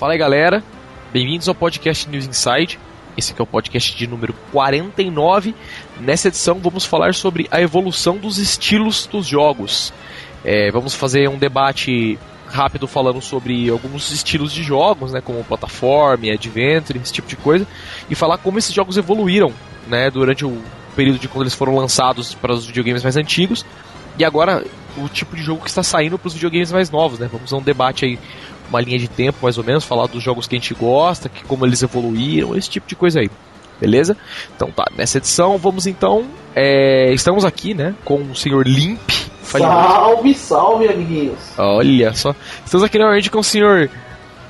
Fala aí galera, bem-vindos ao podcast News Inside. Esse aqui é o podcast de número 49. Nessa edição vamos falar sobre a evolução dos estilos dos jogos. É, vamos fazer um debate rápido falando sobre alguns estilos de jogos, né, como plataforma, adventure, esse tipo de coisa, e falar como esses jogos evoluíram, né, durante o período de quando eles foram lançados para os videogames mais antigos e agora o tipo de jogo que está saindo para os videogames mais novos, né? Vamos a um debate aí, uma linha de tempo mais ou menos, falar dos jogos que a gente gosta, que como eles evoluíram, esse tipo de coisa aí. Beleza? Então tá, nessa edição vamos então. É, estamos aqui, né, com o senhor Limp. Salve, salve, amiguinhos! Olha só. Estamos aqui novamente com o senhor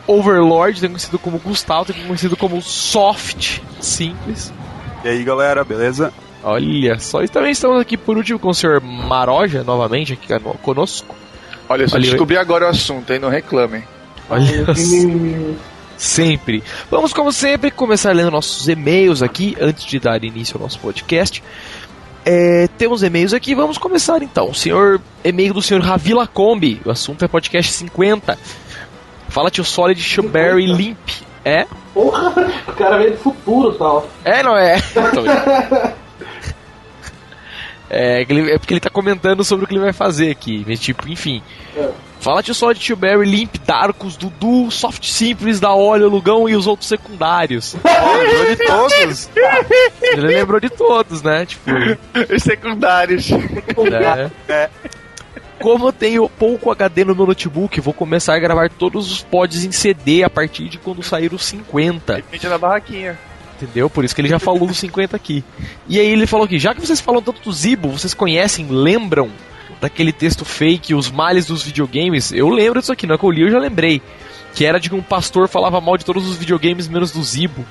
Overlord, conhecido como Gustavo, conhecido como Soft Simples. E aí galera, beleza? Olha só, e também estamos aqui por último com o senhor Maroja, novamente, aqui conosco. Olha, só Olha, descobri agora o assunto, aí não reclamem. Olha Sempre. Vamos, como sempre, começar lendo nossos e-mails aqui, antes de dar início ao nosso podcast. É, temos e-mails aqui, vamos começar então. O senhor, e-mail do senhor Ravila Combi, o assunto é podcast 50. Fala tio Solid Shuberry Limp. É? Porra, o cara veio do futuro tal. É, não é? É, que ele- é porque ele tá comentando sobre o que ele vai fazer aqui. Mas, tipo, enfim. É. Fala tio Solid Tio Barry, Limp, Darkus, Dudu, Soft Simples, da Olho, Lugão e os outros secundários. Lembrou de todos? Ele lembrou de todos, né? Tipo, Os secundários. né? É. Como eu tenho pouco HD no meu notebook, vou começar a gravar todos os pods em CD a partir de quando sair os 50. Gente na barraquinha. Entendeu? Por isso que ele já falou dos 50 aqui. E aí ele falou aqui, já que vocês falam tanto do Zibo, vocês conhecem, lembram daquele texto fake, os males dos videogames? Eu lembro disso aqui, não é que eu li, eu já lembrei. Que era de que um pastor falava mal de todos os videogames menos do Zibo.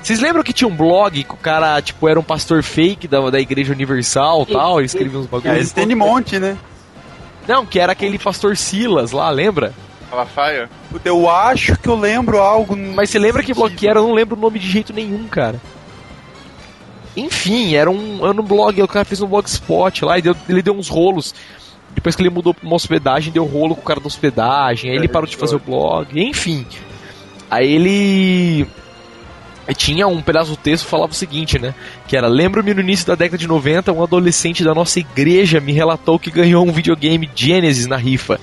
Vocês lembram que tinha um blog que o cara, tipo, era um pastor fake da, da Igreja Universal e tal, e escrevia uns É, bagulhos? eles têm de monte, né? Não, que era aquele pastor Silas lá, lembra? Malafaia. Puta, Eu acho que eu lembro algo. Mas você lembra que blog que era? Eu não lembro o nome de jeito nenhum, cara. Enfim, era um, era um blog, o cara fez um blogspot lá e deu- ele deu uns rolos. Depois que ele mudou pra uma hospedagem, deu rolo com o cara da hospedagem, aí ele parou de fazer o blog, enfim. Aí ele. Tinha um pedaço do texto que falava o seguinte, né? Que era: Lembro-me no início da década de 90, um adolescente da nossa igreja me relatou que ganhou um videogame Genesis na rifa.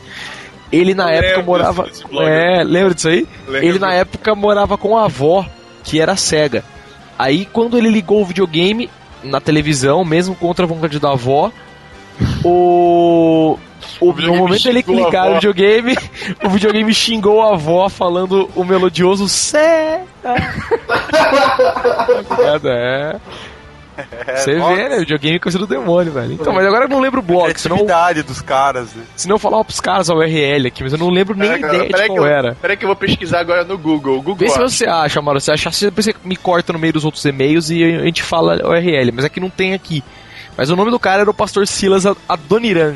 Ele na época lembro morava. desse blog. É, lembra disso aí? Lembro. Ele na época morava com a avó, que era cega. Aí quando ele ligou o videogame na televisão, mesmo contra a vontade da avó, o. o no momento ele clicar no videogame, o videogame xingou a avó falando o melodioso cega. Obrigado, é. Você nossa. vê, né? O videogame é coisa do demônio, velho. Então, mas agora eu não lembro o blog, senão, Criatividade dos caras, né? senão eu falava pros caras a URL aqui, mas eu não lembro nem a Pera, ideia de qual que eu- era. Peraí que eu vou pesquisar agora no Google. Google. Vê se você acha, Mauro. Se achar, depois você me corta no meio dos outros e-mails e a gente fala o URL. Mas aqui não tem aqui. Mas o nome do cara era o pastor Silas Adoniran.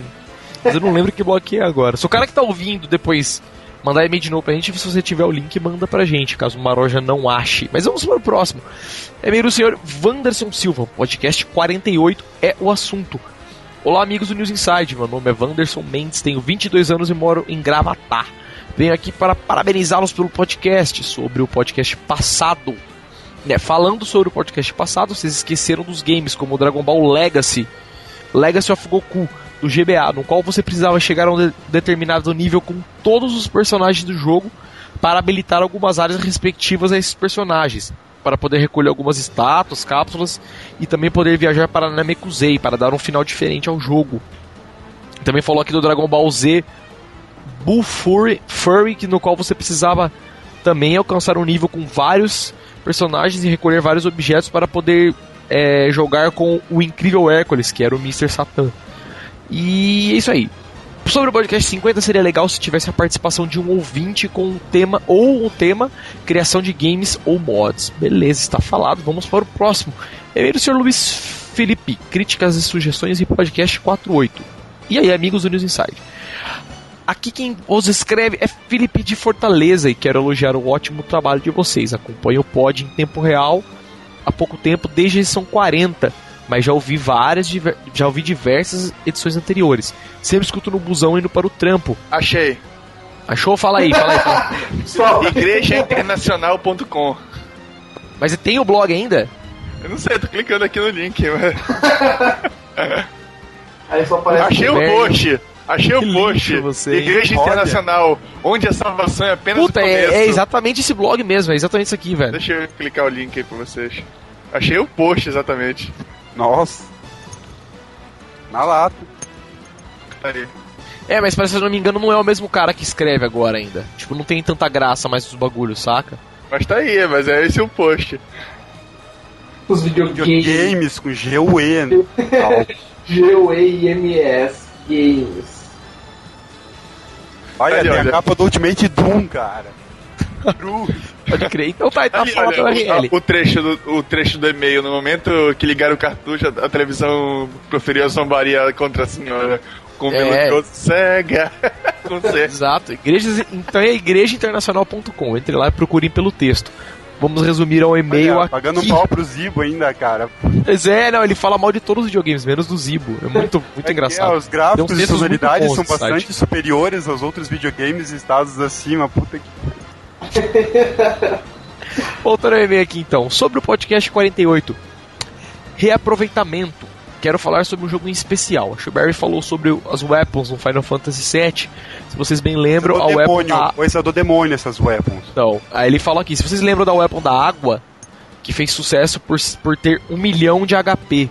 Mas eu não lembro que que é agora. Se o cara que tá ouvindo depois mandar e-mail de novo pra gente, se você tiver o link, manda pra gente, caso o Maroja não ache. Mas vamos para o próximo. E-mail do senhor Wanderson Silva, podcast 48 é o assunto. Olá, amigos do News Inside. Meu nome é Wanderson Mendes, tenho 22 anos e moro em Gravatar. Venho aqui para parabenizá-los pelo podcast, sobre o podcast passado. Né, falando sobre o podcast passado, vocês esqueceram dos games como Dragon Ball Legacy, Legacy of Goku, do GBA, no qual você precisava chegar a um de- determinado nível com todos os personagens do jogo para habilitar algumas áreas respectivas a esses personagens, para poder recolher algumas estátuas, cápsulas e também poder viajar para Namekusei para dar um final diferente ao jogo. Também falou aqui do Dragon Ball Z Bull Fury, Furry, que no qual você precisava também alcançar um nível com vários personagens e recolher vários objetos para poder é, jogar com o incrível Hércules, que era o Mr. Satan. E é isso aí. Sobre o podcast 50 seria legal se tivesse a participação de um ouvinte com um tema ou um tema criação de games ou mods. Beleza, está falado. Vamos para o próximo. E-mail do Sr. Luiz Felipe, críticas e sugestões em podcast 48. E aí, amigos do News Inside? Aqui quem os escreve é Felipe de Fortaleza e quero elogiar o ótimo trabalho de vocês. Acompanho o pod em tempo real há pouco tempo, desde a edição 40, mas já ouvi várias, já ouvi diversas edições anteriores. Sempre escuto no busão indo para o trampo. Achei. Achou? Fala aí, fala aí. Fala. Só. Igrejainternacional.com. Mas tem o blog ainda? Eu não sei, tô clicando aqui no link, mas... Aí só aparece. Achei o post. Achei Que o post. você, hein? Igreja Olha. Internacional, onde a salvação é apenas Puta, o começo. é, é exatamente esse blog mesmo, é exatamente isso aqui, velho. Deixa eu clicar o link aí pra vocês. Achei o post, exatamente. Nossa. Na lata. Aí. É, mas parece, se eu não me engano, não é o mesmo cara que escreve agora ainda. Tipo, não tem tanta graça mais dos bagulhos, saca? Mas tá aí, mas é esse o post. Os videogames. Videogames com G-U-E. né? G-U-E-I-M-S. Games. Olha, Ali, tem olha. a capa do Ultimate Doom, cara. Pode crer. Então tá, tá Ali, fala olha, pela o, RL. o trecho do, o trecho do e-mail. No momento que ligaram o cartucho, a, a televisão proferiu a zombaria contra a senhora. Com É. melodioso cega. Exato. Igrejas, então é igrejainternacional.com. Entre lá e procurem pelo texto. Vamos resumir ao e-mail Olha, pagando um pau pro Zibo ainda, cara. Pois é, não, ele fala mal de todos os videogames, menos do Zibo. É muito, muito É, engraçado. os Tem gráficos e sonoridades são bastante superiores aos outros videogames estados acima. Puta que. Voltando ao e-mail aqui então. Sobre o podcast 48. Reaproveitamento. Quero falar sobre um jogo em especial. A Shuberry falou sobre as weapons no Final Fantasy VII. Se vocês bem lembram, Esse a é do weapon demônio. da... Esse é do demônio, essas weapons. Então, aí ele fala aqui, se vocês lembram da weapon da água, que fez sucesso por, por ter um milhão de HP.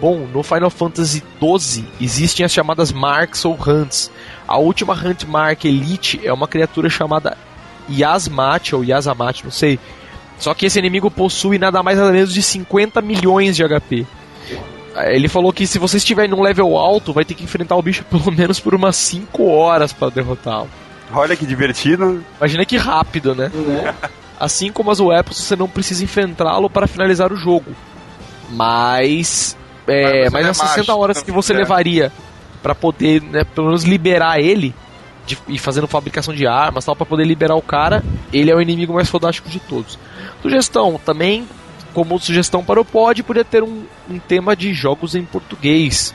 Bom, no Final Fantasy XII existem as chamadas Marks ou Hunts. A última Hunt Mark Elite é uma criatura chamada Yasmat ou Yasamat, não sei. Só que esse inimigo possui nada mais nada menos de 50 milhões de HP. Ele falou que se você estiver num level alto, vai ter que enfrentar o bicho pelo menos por umas 5 horas para derrotá-lo. Olha que divertido. Imagina que rápido, né? Né? Assim como as weapons, você não precisa enfrentá-lo para finalizar o jogo. Mas. É, Mas mas é as 60 macho, horas não que você quiser. levaria para poder, né, pelo menos liberar ele de, e fazendo fabricação de armas tal, para poder liberar o cara, ele é o inimigo mais fodástico de todos. Sugestão também, como sugestão para o pod, podia ter um, um tema de jogos em português.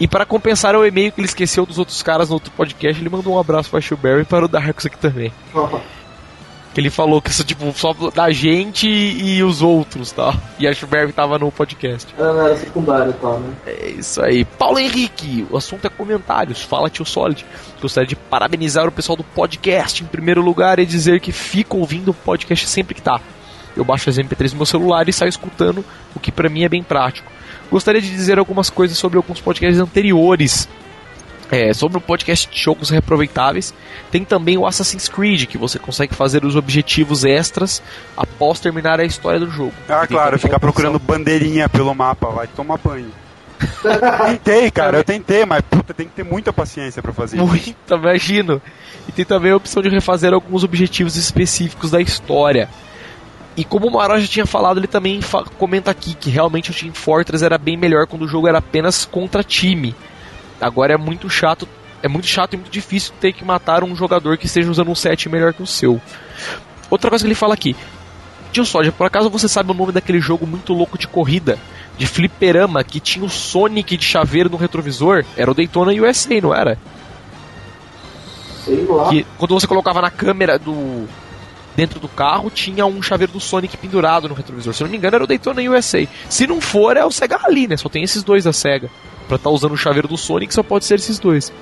E para compensar o e-mail que ele esqueceu dos outros caras no outro podcast, ele mandou um abraço para Shuberry e para o Darkus aqui também. Que ele falou que isso, tipo, só da gente e os outros, tá? E a Schuberg tava no podcast. Ela não era secundária e tal, né? É isso aí. Paulo Henrique, o assunto é comentários. Fala, tio Solid. Gostaria de parabenizar o pessoal do podcast em primeiro lugar e dizer que fico ouvindo o podcast sempre que tá. Eu baixo as MP3 no meu celular e saio escutando, o que pra mim é bem prático. Gostaria de dizer algumas coisas sobre alguns podcasts anteriores. É, sobre o podcast de jogos reaproveitáveis, tem também o Assassin's Creed, que você consegue fazer os objetivos extras após terminar a história do jogo. Ah, claro, ficar procurando bandeirinha pelo mapa, vai tomar banho. tentei, cara, eu tentei, mas puta, tem que ter muita paciência pra fazer isso. Muito, imagino. E tem também a opção de refazer alguns objetivos específicos da história. E como o Maró já tinha falado, ele também fa- comenta aqui que realmente o Team Fortress era bem melhor quando o jogo era apenas contra time. Agora é muito chato, é muito chato e muito difícil ter que matar um jogador que esteja usando um set melhor que o seu. Outra coisa que ele fala aqui. Tio Soja, por acaso você sabe o nome daquele jogo muito louco de corrida? De fliperama que tinha o Sonic de chaveiro no retrovisor? Era o Daytona USA, não era? Sei lá. que quando você colocava na câmera do dentro do carro tinha um chaveiro do Sonic pendurado no retrovisor. Se não me engano era o Daytona USA. Se não for é o Sega Rally, né? Só tem esses dois da Sega. Pra estar usando o chaveiro do Sonic só pode ser esses dois.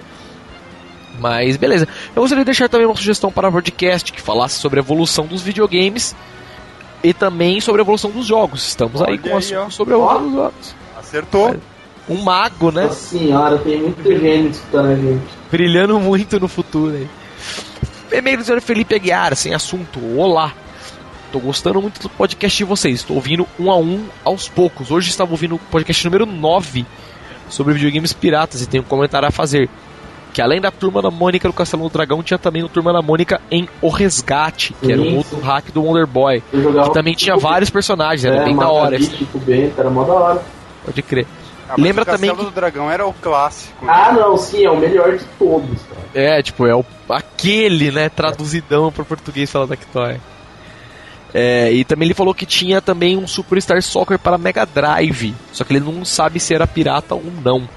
Mas beleza. Eu gostaria de deixar também uma sugestão para o podcast que falasse sobre a evolução dos videogames e também sobre a evolução dos jogos. Estamos aí Olha com aí, um assunto sobre a evolução dos jogos. Acertou. Um mago, né? Nossa senhora, tem muito gênio escutando a gente. brilhando muito no futuro aí. E-mail do senhor Felipe Aguiar, sem assunto. Olá. Tô gostando muito do podcast de vocês. Estou ouvindo um a um aos poucos. Hoje estava ouvindo o podcast número 9 sobre videogames piratas e tenho um comentário a fazer. Que além da turma da Mônica do Castelo do Dragão, tinha também o Turma da Mônica em O Resgate, que era um Isso. outro hack do Wonder Boy. Que também tinha vários personagens, era é, bem da hora. Magali, Tipo Bento, era mó da hora. Pode crer. Ah, Lembra o Castelo também do Dragão era o clássico. Ah, não, sim, é o melhor de todos, cara. É, tipo, é o, aquele, né, traduzidão pro português fala Tectoy. É, e também ele falou que tinha também um Superstar Soccer para Mega Drive, só que ele não sabe se era pirata ou não.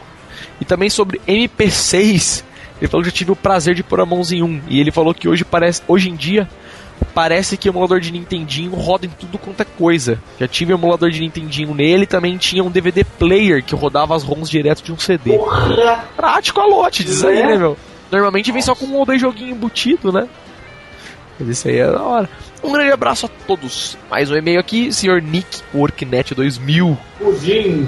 E também sobre MP6, Ele falou que já tive o prazer de pôr a mãozinha em um. E ele falou que hoje parece. Hoje em dia. Parece que o emulador de Nintendinho roda em tudo quanto é coisa. Já tive emulador de Nintendinho nele, também tinha um DVD player que rodava as ROMs direto de um CD. Porra! Prático a lote, diz aí, É. né, meu? Normalmente vem só com um ou dois joguinhos embutido, né? Mas isso aí é da hora. Um grande abraço a todos. Mais um e-mail aqui, senhor Nick, Worknet 2000. Pudim!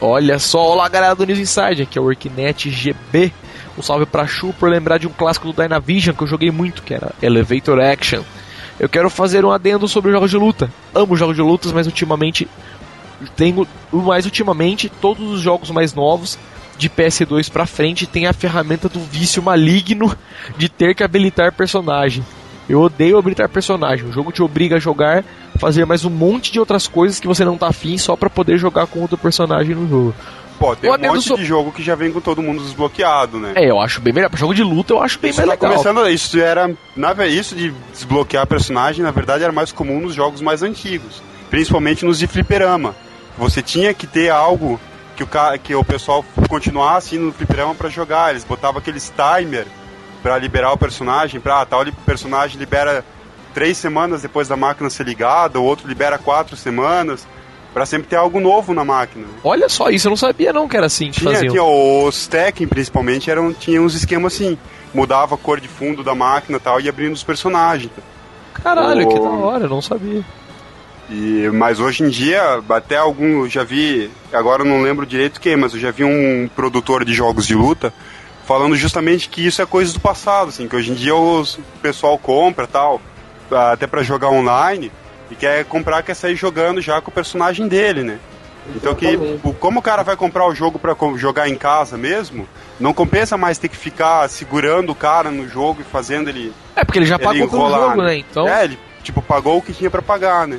Olha só, olá galera do News Inside, aqui é o Worknet GB. Um salve pra Chu por lembrar de um clássico do Dynavision que eu joguei muito, que era Elevator Action. Eu quero fazer um adendo sobre jogos de luta. Amo jogos de lutas, mas ultimamente tenho, mais ultimamente todos os jogos mais novos de PS2 pra frente tem a ferramenta do vício maligno de ter que habilitar personagem. Eu odeio habilitar personagem. O jogo te obriga a jogar, fazer mais um monte de outras coisas que você não tá afim só pra poder jogar com outro personagem no jogo. Pô, tem O um monte so- de jogo que já vem com todo mundo desbloqueado, né? É, eu acho bem melhor. Pra jogo de luta eu acho bem Isso mais tá legal. começando, isso era, na, isso de desbloquear personagem, na verdade, era mais comum nos jogos mais antigos, principalmente nos de fliperama. Você tinha que ter algo que o, que o pessoal continuasse indo no fliperama pra jogar. Eles botavam aqueles timer pra liberar o personagem, pra ah, tal personagem libera três semanas depois da máquina ser ligada, o outro libera quatro semanas, pra sempre ter algo novo na máquina. Olha só, isso eu não sabia não que era assim que Tinha, faziam. tinha os Tekken, principalmente, eram, tinha uns esquemas assim. Mudava a cor de fundo da máquina e tal, e abrindo os personagens. Caralho, o- que da hora, eu não sabia. E, mas hoje em dia, até algum. Eu já vi. Agora eu não lembro direito quem, mas eu já vi um produtor de jogos de luta falando justamente que isso é coisa do passado, assim, que hoje em dia os, o pessoal compra tal, até pra jogar online, e quer comprar, quer sair jogando já com o personagem dele, né? Então que o- como o cara vai comprar o jogo pra co- jogar em casa mesmo, não compensa mais ter que ficar segurando o cara no jogo e fazendo ele, É, porque ele já ele pagou pelo enrolar, jogo, né? Então. É, ele tipo pagou o que tinha pra pagar, né?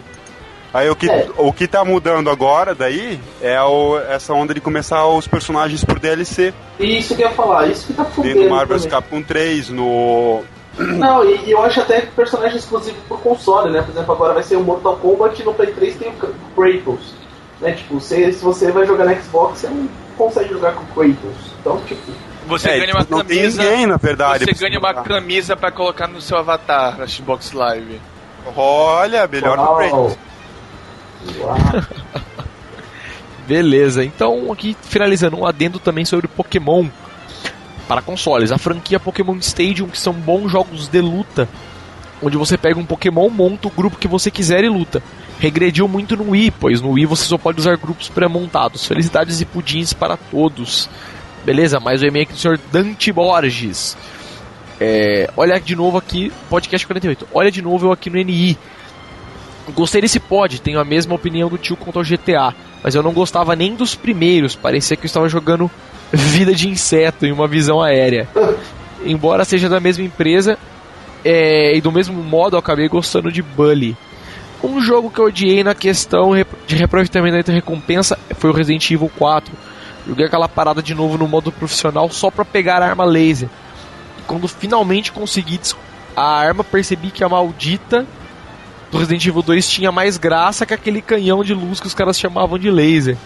Aí o que, É. o que tá mudando agora daí é o, essa onda de começar os personagens por DLC. Isso que eu ia falar, isso que tá Tem fudendo no Marvel também. Capcom 3, no. Não, e, e eu acho até que personagem exclusivo por console, né? Por exemplo, agora vai ser o Mortal Kombat e no Play 3 tem o Kratos. Né? Tipo, você, se você vai jogar no Xbox, você não consegue jogar com Kratos. Então, tipo, Você É, ganha uma não tem camisa. ninguém, na verdade. Você ganha uma camisa pra colocar no seu avatar na Xbox Live. Olha, melhor uau, Kratos. Beleza, então aqui finalizando um adendo também sobre Pokémon para consoles. A franquia Pokémon Stadium, que são bons jogos de luta, onde você pega um Pokémon, monta o grupo que você quiser e luta. Regrediu muito no Wii, pois no Wii você só pode usar grupos pré-montados. Felicidades e pudins para todos. Beleza, mais um e-mail aqui do senhor Dante Borges. É, olha de novo aqui, podcast 48. Olha de novo eu aqui no NI. Gostei desse pod, tenho a mesma opinião do tio quanto ao GTA, mas eu não gostava nem dos primeiros, parecia que eu estava jogando Vida de Inseto em uma visão aérea. Embora seja da mesma empresa é, e do mesmo modo, eu acabei gostando de Bully. Um jogo que eu odiei na questão de reaproveitamento e recompensa foi o Resident Evil 4. Joguei aquela parada de novo no modo profissional só pra pegar a arma laser. E quando finalmente consegui a arma, percebi que a maldita do Resident Evil 2 tinha mais graça que aquele canhão de luz que os caras chamavam de laser.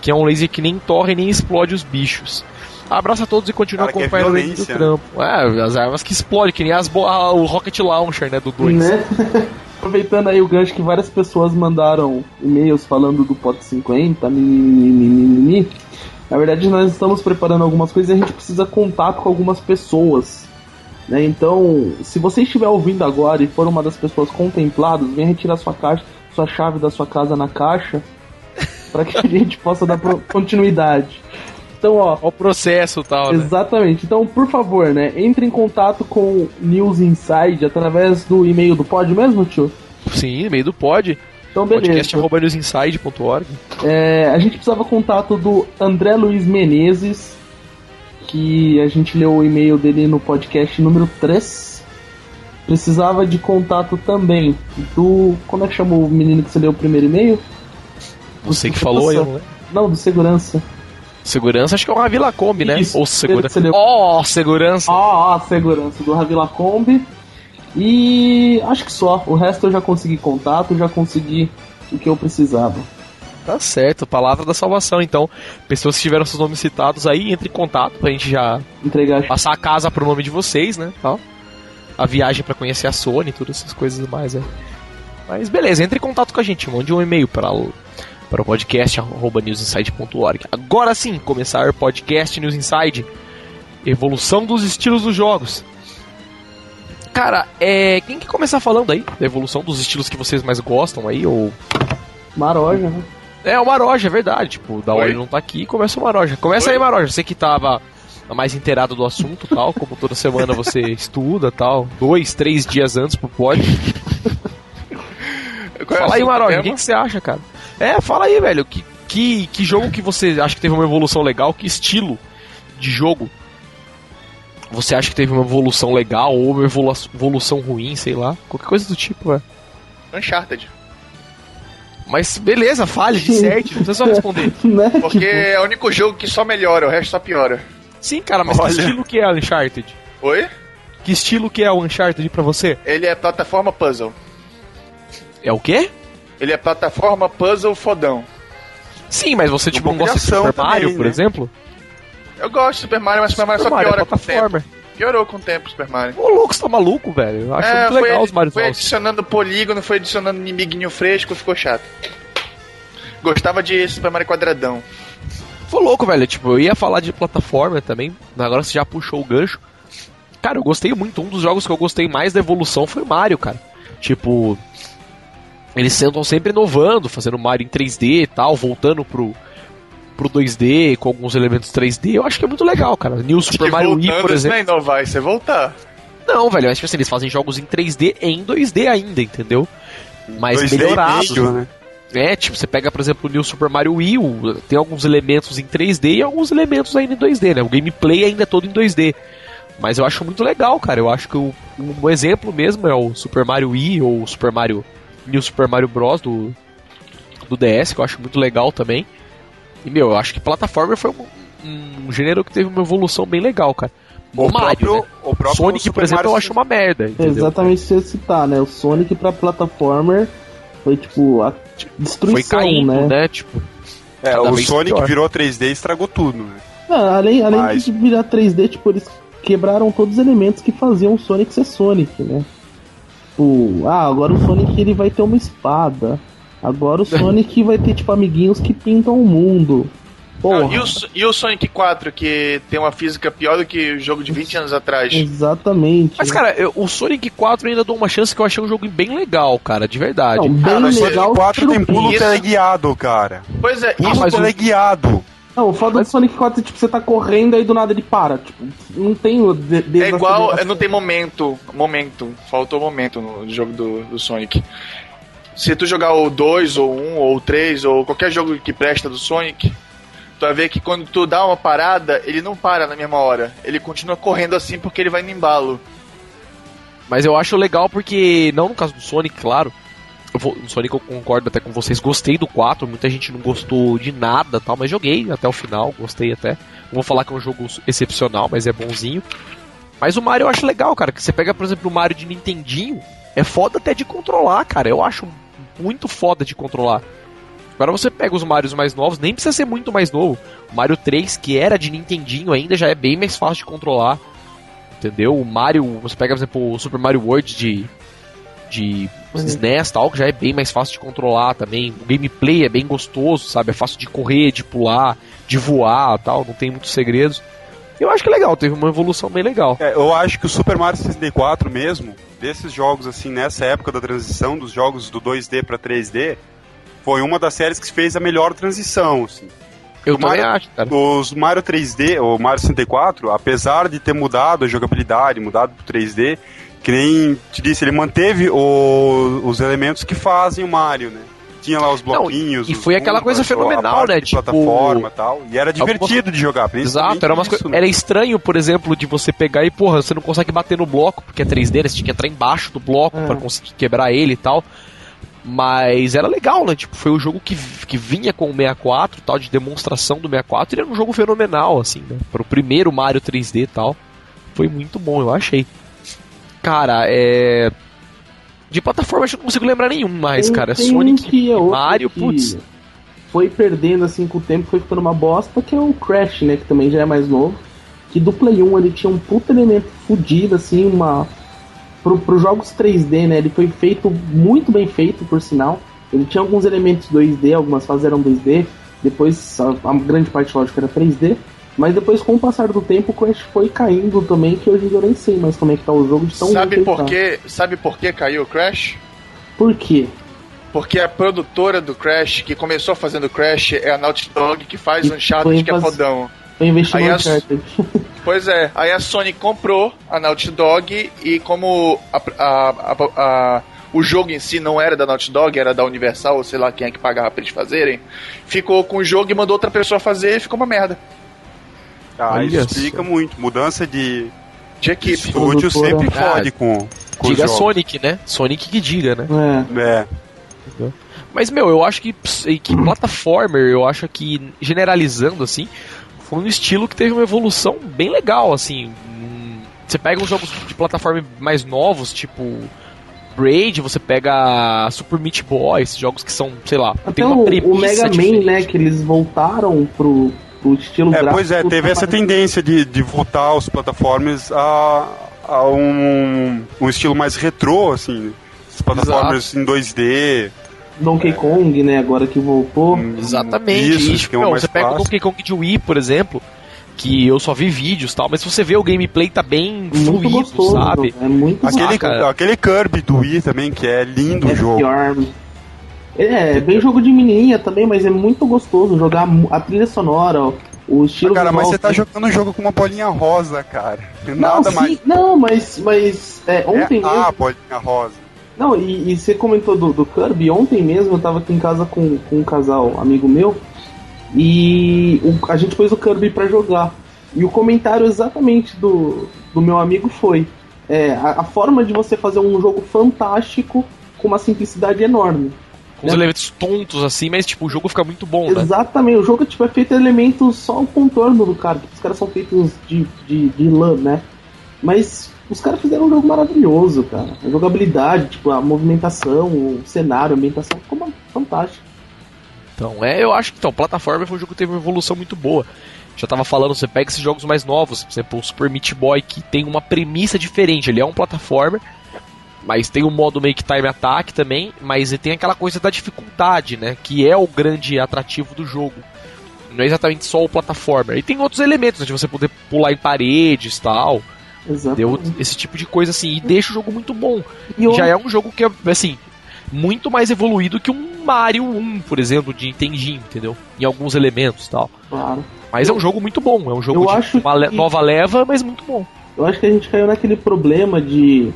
Que é um laser que nem torre nem explode os bichos. Abraço a todos e continua Cara, é acompanhando o vídeo do né? trampo. É, as armas que explodem, que nem as ah, o Rocket Launcher, né, do 2. né? Aproveitando aí o gancho que várias pessoas mandaram e-mails falando do POT 50, mimimi. Na verdade, nós estamos preparando algumas coisas e a gente precisa contato com algumas pessoas. Né? Então, se você estiver ouvindo agora e for uma das pessoas contempladas, venha retirar sua caixa, sua chave da sua casa na caixa, para que a gente possa dar continuidade. Então, ó, o processo tal, né? Exatamente. Então, por favor, né, entre em contato com News Inside através do e-mail do pod mesmo, tio? Sim, meio do pod. Então, beleza. Podcast.newsinside.org. É, a gente precisava contato do André Luiz Menezes, que a gente leu o e-mail dele no podcast número 3. Precisava de contato também do. Como é que chama o menino que você leu o primeiro e-mail? Você que falou, eu não. Não, do segurança. Segurança, acho que é o Ravi Lacombe, né? Isso, Ou segurança. Ó, segurança. Ó, ó, segurança do Ravila Kombi. E acho que só. O resto eu já consegui contato, já consegui o que eu precisava. Tá certo, palavra da salvação. Então, pessoas que tiveram seus nomes citados aí, entre em contato pra gente já Entregar passar a casa pro nome de vocês, né? Tal. A viagem pra conhecer a Sony, todas essas coisas mais, né? Mas beleza, entre em contato com a gente, mande um e-mail para o, para o podcast arroba newsinside.org. Agora sim, começar o podcast News Inside. Evolução dos estilos dos jogos. Cara, é. Quem que começar falando aí? Da evolução dos estilos que vocês mais gostam aí? Ou. Maroja, né? É, o Maroja, é verdade. Tipo, da hora ele não tá aqui, começa o Maroja. Começa Oi? aí, Maroja. Você que tava mais inteirado do assunto tal, como toda semana você estuda tal. Dois, três dias antes pro pod. Qual é Fala aí, Maroja, o que, que você acha, cara? É, fala aí, velho. Que, que, que jogo que você acha que teve uma evolução legal? Que estilo de jogo você acha que teve uma evolução legal ou uma evolu- evolução ruim, sei lá? Qualquer coisa do tipo, velho. Uncharted. Mas beleza, fale, disserte, não precisa só responder. né? Porque Tipo, é o único jogo que só melhora, o resto só piora. Sim, cara, mas Olha. que estilo que é o Uncharted? Oi? Que estilo que é o Uncharted pra você? Ele é plataforma puzzle. É o quê? Ele é plataforma puzzle fodão. Sim, mas você tipo Um não gosta de Super Mario, também, por né? exemplo? Eu gosto de Super Mario, mas Super Mario Super só Mario é piora com o tempo. Piorou com o tempo, Super Mario. Ô louco, você tá maluco, velho? Eu acho É, muito legal os Mario foi novos. adicionando polígono, foi adicionando inimiguinho fresco, ficou chato. Gostava de Super Mario quadradão. Foi louco, velho. Tipo, eu ia falar de plataforma também. Agora você já puxou o gancho. Cara, eu gostei muito. Um dos jogos que eu gostei mais da evolução foi o Mario, cara. Tipo, eles sentam sempre inovando, fazendo Mario em 3D e tal, voltando pro, pro 2D com alguns elementos 3D. Eu acho que é muito legal, cara. New Super Mario Wii, por exemplo. não é inovar, isso é voltar. Não, velho, mas tipo assim, eles fazem jogos em 3D e em 2D ainda, entendeu? Mas 2D melhorados. meio, né? É, tipo, você pega, por exemplo, o New Super Mario Wii, tem alguns elementos em 3D e alguns elementos ainda em 2D, né? O gameplay ainda é todo em 2D. Mas eu acho muito legal, cara. Eu acho que o, um exemplo mesmo é o Super Mario Wii ou o Super Mario New Super Mario Bros. do, do DS, que eu acho muito legal também. E, meu, eu acho que plataforma foi um, um gênero que teve uma evolução bem legal, cara. O O Mario, próprio, né? o próprio Sonic, Super por exemplo, Mario eu acho uma merda, entendeu? exatamente isso que eu ia citar, né? O Sonic pra plataformer foi tipo a Foi destruição, caindo, né? né? Tipo, É, o Sonic pior. virou 3D e estragou tudo, né? Não, além além Mas- de virar 3D, tipo, eles quebraram todos os elementos que faziam o Sonic ser Sonic, né? Tipo, ah, agora o Sonic ele vai ter uma espada. Agora o Sonic vai ter, tipo, amiguinhos que pintam o mundo. Ah, e, o, e o Sonic 4, que tem uma física pior do que o jogo de 20 anos atrás? exatamente. Mas, cara, eu- o Sonic 4 eu ainda dou uma chance que eu achei um jogo bem legal, cara, de verdade. Não, bem Cara, o Sonic legal. 4 tem pulo Isso. teleguiado, cara. Pois é, Pulo isso, mas o- teleguiado. Não, o foda do Sonic 4 é tipo, você tá correndo aí do nada ele para. Tipo, não tem o de- é igual, não tem momento, momento, faltou momento no jogo do, do Sonic. Se tu jogar o 2, ou 1, ou o 3, ou qualquer jogo que presta do Sonic, tu vai ver que quando tu dá uma parada, ele não para na mesma hora. Ele continua correndo assim porque ele vai no embalo. Mas eu acho legal porque, não no caso do Sonic, claro. Vou- no Sonic eu concordo até com vocês, gostei do 4, muita gente não gostou de nada tal, mas joguei até o final, gostei até. Não vou falar que é um jogo excepcional, mas é bonzinho. Mas o Mario eu acho legal, cara, que você pega, por exemplo, o Mario de Nintendinho, é foda até de controlar, cara. Eu acho muito foda de controlar. Agora você pega os Marios mais novos, nem precisa ser muito mais novo. O Mario 3, que era de Nintendinho ainda, já é bem mais fácil de controlar. Entendeu? O Mario, você pega, por exemplo, o Super Mario World de, de SNES tal, que já é bem mais fácil de controlar também. O gameplay é bem gostoso, sabe? É fácil de correr, de pular, de voar tal, não tem muitos segredos. Eu acho que é legal, teve uma evolução bem legal. É, eu acho que o Super Mario 64 mesmo, desses jogos assim, nessa época da transição dos jogos do 2D pra 3D, foi uma das séries que fez a melhor transição, assim. Eu O Mario- acho, cara. Os Mario 3D, o Mario 64, apesar de ter mudado a jogabilidade, mudado pro 3D, que nem te disse, ele manteve o- os elementos que fazem o Mario, né? Tinha lá os bloquinhos. e os foi aquela coisa fenomenal, né? de Tipo, plataforma e tal. E era divertido de jogar, principalmente Exato, era, umas isso, coi- né? era estranho, por exemplo, de você pegar e, porra, você não consegue bater no bloco, porque é 3D, né? Você tinha que entrar embaixo do bloco É. pra conseguir quebrar ele e tal. Mas era legal, né? Tipo, foi o jogo que, que vinha com o 64, tal, de demonstração do 64, e era um jogo fenomenal, assim, né? Para o primeiro Mario 3D e tal. Foi muito bom, eu achei. Cara, é. De plataforma acho que eu não consigo lembrar nenhum mais, Tem- cara. tem Sonic um é Mario, putz. foi perdendo assim com o tempo, foi ficando uma bosta, que é o Crash, né? Que também já é mais novo. Que do Play 1 ele tinha um puta elemento fudido, assim, uma. Pro, pros jogos 3D, né? Ele foi feito muito bem feito, por sinal. Ele tinha alguns elementos 2D, algumas fases eram 2D, depois a, a grande parte, lógico, era 3D. Mas depois, com o passar do tempo, o Crash foi caindo também, que hoje eu nem sei mais como é que tá o jogo de tão Sabe por ele tá. quê? Sabe por que caiu o Crash? Por quê? Porque a produtora do Crash, que começou fazendo Crash, é a Naughty Dog, que faz E Uncharted, que é fodão. Foi investir no Uncharted. Pois é, aí a Sony comprou a Naughty Dog e como a- a- a- a- o jogo em si não era da Naughty Dog, era da Universal, ou sei lá quem é que pagava pra eles fazerem, ficou com o jogo e mandou outra pessoa fazer e ficou uma merda. Ah, Olha isso só. explica muito. Mudança de De equipe. estúdio sempre Ah, fode com, com Diga os jogos. Sonic, né? Sonic que diga, né? É. É. Mas, meu, eu acho que, que plataformer, eu acho que, generalizando, assim, foi um estilo que teve uma evolução bem legal, assim. Você pega uns jogos de plataforma mais novos, tipo Braid, você pega Super Meat Boy, esses jogos que são, sei lá, Até tem uma o, premissa o Mega Man, diferente. né? Que eles voltaram pro, pro estilo É, gráfico. pois é, teve essa tendência de, de voltar os plataformas a, a um, um estilo mais retrô, assim. As plataformas em 2D. Donkey Kong, né? Agora que voltou. Exatamente. Isso, que é o mais você pega o clássico. Donkey Kong de Wii, por exemplo, que eu só vi vídeos e tal, mas se você vê o gameplay tá bem Muito fluido, gostoso. sabe? É muito Aquele, aquele Kirby do Wii também, que é lindo o É jogo. pior. É, é bem jogo de menininha também, mas é muito gostoso jogar a trilha sonora, ó, o estilo Ah, cara, mas você tá jogando um jogo com uma bolinha rosa, cara. Não, Nada sim, mais. não, mas, mas é, ontem é mesmo. a bolinha rosa. Não, e, e você comentou do, do Kirby, ontem mesmo eu tava aqui em casa com, com um casal amigo meu e o- a gente pôs o Kirby pra jogar. E o comentário exatamente do, do meu amigo foi: é, a, a forma de você fazer um jogo fantástico com uma simplicidade enorme. Com os elementos tontos assim, mas tipo, o jogo fica muito bom, né? Exatamente, o jogo tipo, é feito elementos só o contorno do cara, os caras são feitos de, de, de lã, né? Mas os caras fizeram um jogo maravilhoso, cara. A jogabilidade, tipo, a movimentação, o cenário, a ambientação, ficou uma- fantástico. Então, é, eu acho que então, plataforma foi um jogo que teve uma evolução muito boa. Já tava falando, você pega esses jogos mais novos, por exemplo, o Super Meat Boy, que tem uma premissa diferente. Ele é um plataformer, mas tem o modo que time attack também, mas tem aquela coisa da dificuldade, né? Que é o grande atrativo do jogo. Não é exatamente só o plataformer. E tem outros elementos, né, de você poder pular em paredes e tal. Deu esse tipo de coisa assim. E deixa o jogo muito bom. E eu, Já é um jogo que é, assim, muito mais evoluído que um Mario 1, por exemplo, de Nintendinho, entendeu? Em alguns elementos e tal. claro. Mas é um jogo muito bom, é um jogo Eu de acho uma que- nova leva, mas muito bom. Eu acho que a gente caiu naquele problema de.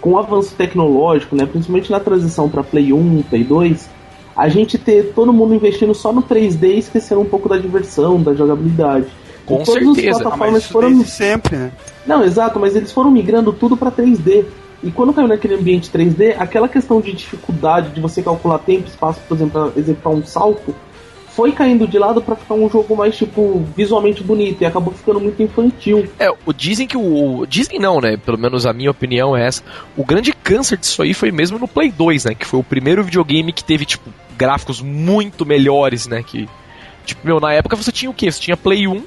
Com o avanço tecnológico, né? Principalmente na transição para Play 1, Play 2, a gente ter todo mundo investindo só no 3D e esquecendo um pouco da diversão, da jogabilidade. Com E todas as certeza. Ah, plataformas mas isso foram sempre, né? Não, exato, mas eles foram migrando tudo pra 3D. E quando caiu naquele ambiente 3D, aquela questão de dificuldade de você calcular tempo e espaço, por exemplo, pra executar um salto, foi caindo de lado pra ficar um jogo mais, tipo, visualmente bonito. E acabou ficando muito infantil. É, o, dizem que o. Dizem não, né? Pelo menos a minha opinião é essa. O grande câncer disso aí foi mesmo no Play 2, né? Que foi o primeiro videogame que teve, tipo, gráficos muito melhores, né? Que. Tipo, meu, na época você tinha o quê? Você tinha Play 1,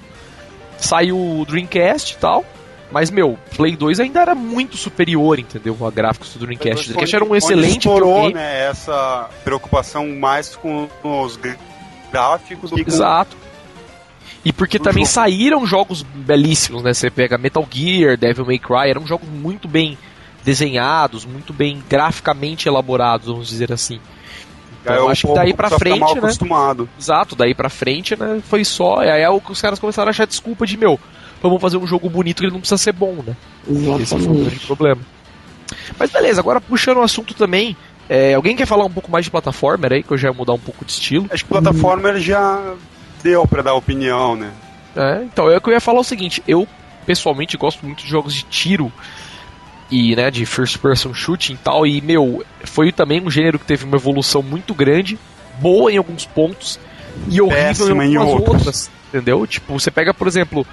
saiu o Dreamcast e tal. Mas, meu, Play 2 ainda era muito superior, entendeu? A gráficos do Dreamcast. O Dreamcast era um Onde excelente explorou, videogame. né, essa preocupação mais com os gráficos Exato. E porque também jogo. saíram jogos belíssimos, né? Você pega Metal Gear, Devil May Cry, eram jogos muito bem desenhados, muito bem graficamente elaborados, vamos dizer assim. Então, Aí eu o acho que daí pra frente, mal né? acostumado. Exato, daí pra frente, né? Foi só. Aí é o que os caras começaram a achar desculpa de meu. Vamos fazer um jogo bonito que ele não precisa ser bom, né? Esse foi o grande Exatamente. problema. Mas beleza, agora puxando o assunto também. É, alguém quer falar um pouco mais de plataformer aí, que eu já ia mudar um pouco de estilo? Acho que plataforma ele já deu pra dar opinião, né? É, então, eu, eu ia falar o seguinte, eu pessoalmente gosto muito de jogos de tiro e, né, de first person shooting e tal, e, meu, foi também um gênero que teve uma evolução muito grande, boa em alguns pontos e horrível Péssima em em algumas outros. outras, entendeu? Tipo, você pega, por exemplo,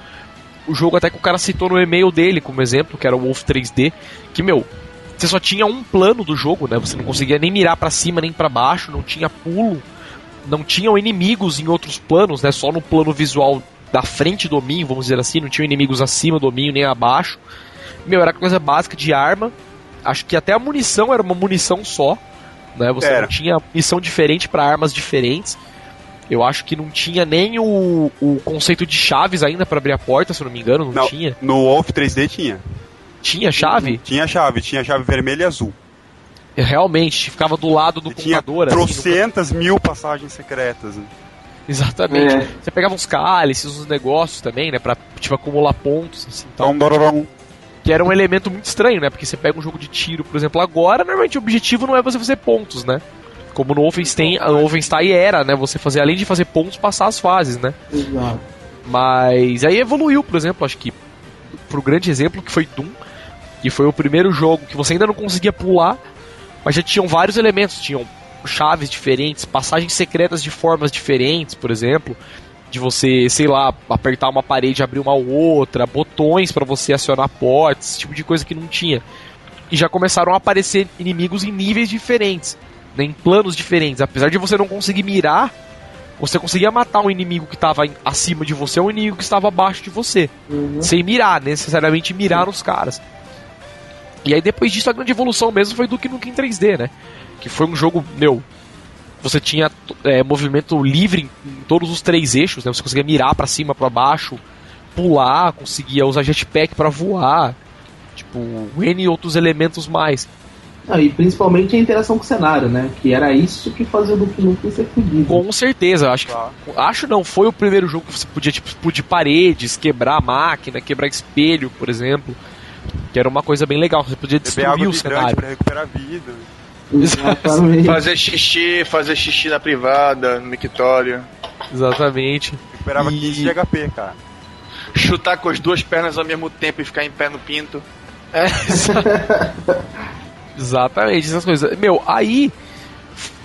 o jogo até que o cara citou no e-mail dele como exemplo, que era o Wolf 3D, que, meu, você só tinha um plano do jogo, né? Você não conseguia nem mirar pra cima nem pra baixo, não tinha pulo. não tinham inimigos em outros planos, né? Só no plano visual da frente do hominho, vamos dizer assim, não tinham inimigos acima do hominho nem abaixo. Meu, era coisa básica de arma. Acho que até a munição era uma munição só, né? Você Era. não tinha munição diferente para armas diferentes. Eu acho que não tinha nem o, o conceito de chaves ainda para abrir a porta, se eu não me engano, não, Não. tinha. No Wolf 3D tinha. Tinha chave? Tinha chave, tinha chave vermelha e azul. Realmente, ficava do lado do E tinha computador. assim, no trocentas mil passagens secretas. né? Exatamente. É. Você pegava uns cálices, uns negócios também, né? Pra, tipo, acumular pontos, assim, tal. Então. Que era um elemento muito estranho, né? Porque você pega um jogo de tiro, por exemplo, agora, normalmente o objetivo não é você fazer pontos, né? Como no Wolfenstein, no Wolfenstein era, né? Você fazer, além de fazer pontos, passar as fases, né? Exato. Mas aí evoluiu, por exemplo, acho que pro grande exemplo que foi Doom, que foi o primeiro jogo que você ainda não conseguia pular, mas já tinham vários elementos, tinham chaves diferentes, passagens secretas de formas diferentes, por exemplo, de você, sei lá, apertar uma parede e abrir uma outra, botões para você acionar portas, esse tipo de coisa que não tinha. E já começaram a aparecer inimigos em níveis diferentes, né, em planos diferentes, apesar de você não conseguir mirar você conseguia matar um inimigo que estava acima de você ou um inimigo que estava abaixo de você. Uhum. Sem mirar, necessariamente mirar nos caras. E aí depois disso a grande evolução mesmo foi do Duke Nukem 3D, né? Que foi um jogo, meu. Você tinha é, movimento livre em, em todos os três eixos, né? Você conseguia mirar pra cima, pra baixo, pular, conseguia usar jetpack pra voar. Tipo, N outros elementos mais. Não, e principalmente a interação com o cenário, né? Que era isso que fazia o Duke Nukem ser fodido. Com certeza, acho que Tá. Acho não, foi o primeiro jogo que você podia tipo, explodir paredes, quebrar máquina, quebrar espelho, por exemplo. Que era uma coisa bem legal, você podia Beber água destruir o cenário. pra recuperar a vida. Exatamente. Fazer xixi, fazer xixi na privada, no mictório. Exatamente. Recuperava E- 15 de HP, cara. Chutar com as duas pernas ao mesmo tempo e ficar em pé no pinto. É, Exatamente, essas coisas. Meu, aí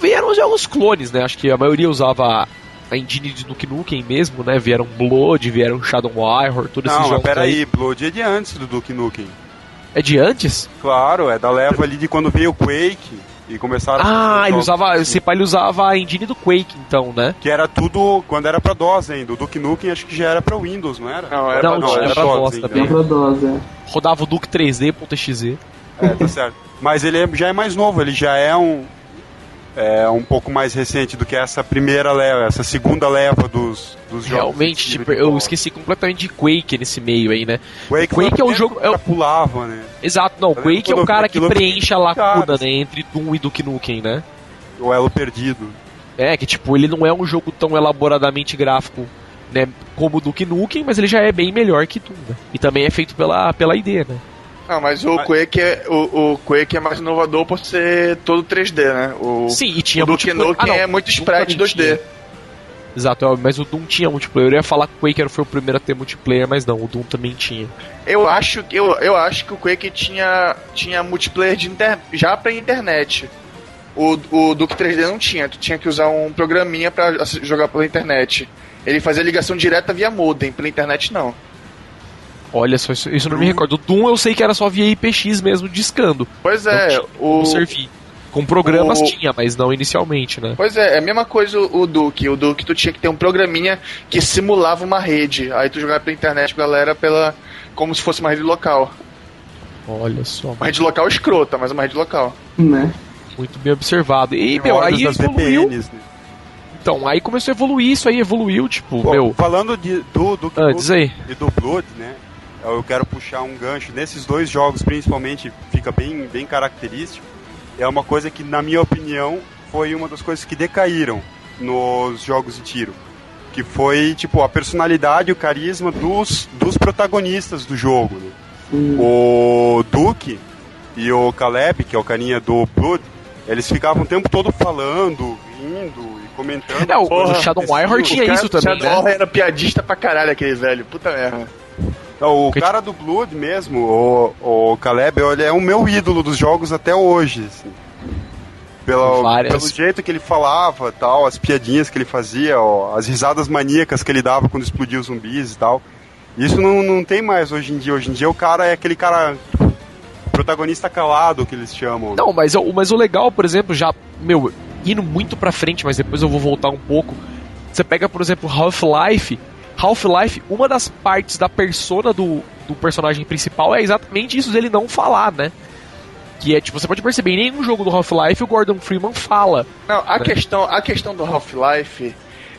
vieram os jogos clones, né? Acho que a maioria usava a engine de Duke Nukem mesmo, né? Vieram Blood, vieram Shadow Warrior, todos esses Não, mas jogos aí. peraí, Blood é de antes do Duke Nukem. É de antes? Claro, é da leva ali de quando veio o Quake e começaram a Ah, fazer ele usava. assim. Esse pai ele usava a engine do Quake, então, né? Que era tudo quando era pra DOS ainda. O Duke Nukem acho que já era pra Windows, não era? Não, era Não, pra tinha, DOS. era DOS ainda. também. Lembra dose, é. Rodava o Duke 3D.exe. É, tá certo. Mas ele é- já é mais novo, ele já é um é um pouco mais recente do que essa primeira leva, essa segunda leva dos, dos jogos. Realmente, tipo, eu esqueci completamente de Quake nesse meio aí, né? Quake, Quake é o jogo- que é pulava, né? Exato, não, Eu Quake é o cara que preenche a lacuna, né, entre Doom e Duke Nukem, né? O elo perdido. É, que tipo, ele não é um jogo tão elaboradamente gráfico, né, como o Duke Nukem, mas ele já é bem melhor que Doom, né? E também é feito pela, pela ID, né? Não, mas o Quake, é, o, o Quake é mais inovador por ser todo 3D, né? O, Sim, e tinha o Duke Nukem Ah, não, é muito também 2D. tinha. Exato, é, mas o Doom tinha multiplayer. Eu ia falar que o Quake foi o primeiro a ter multiplayer, mas não, o Doom também tinha. Eu acho, que- eu, eu acho que o Quake tinha, tinha multiplayer de inter, já pra internet. O, o Duke 3D não tinha, tu tinha que usar um programinha pra ass- jogar pela internet. Ele fazia ligação direta via modem, pela internet não. Olha só, isso, isso eu não me recordo. O Doom eu sei que era só via IPX mesmo, discando. Pois é, tinha o. Com programas o- tinha, mas não inicialmente, né? Pois é, é a mesma coisa o, Duke. O Duke tu tinha que ter um programinha que simulava uma rede. Aí tu jogava pela internet, galera, pela. como se fosse uma rede local. Olha só, Uma rede local escrota, mas uma rede local. Né? muito bem observado. E, meu, aí das evoluiu. VPNs, né? Então, aí começou a evoluir isso aí, evoluiu, tipo, Pô, meu. Falando de, do Duke Ah, aí. e do Blood, né? Eu quero puxar um gancho. Nesses dois jogos, principalmente, fica bem, bem característico. É uma coisa que, na minha opinião, foi uma das coisas que decaíram nos jogos de tiro. Que foi, tipo, a personalidade, o carisma dos, dos protagonistas do jogo, né? O Duke e o Caleb, que é o carinha do Blood, eles ficavam o tempo todo falando, rindo e comentando. É, o- coisas o Shadow que aconteciam. Warrior tinha isso também, Shadow né? era piadista pra caralho aquele velho. Puta merda. Então, o cara do Blood mesmo, o, o Caleb, ele é o meu ídolo dos jogos até hoje. assim. Pelo, Várias. pelo jeito que ele falava, tal, as piadinhas que ele fazia, ó, as risadas maníacas que ele dava quando explodia os zumbis e tal. Isso não, não tem mais hoje em dia. Hoje em dia o cara é aquele cara protagonista calado que eles chamam. Não, mas, o- mas o legal, por exemplo, já, meu, indo muito pra frente, mas depois eu vou voltar um pouco. Você pega, por exemplo, Half-Life. Half-Life, uma das partes da persona do, do personagem principal é exatamente isso dele não falar, né? Que é, tipo, você pode perceber, em nenhum jogo do Half-Life o Gordon Freeman fala. Não, a Né? questão, a questão do Half-Life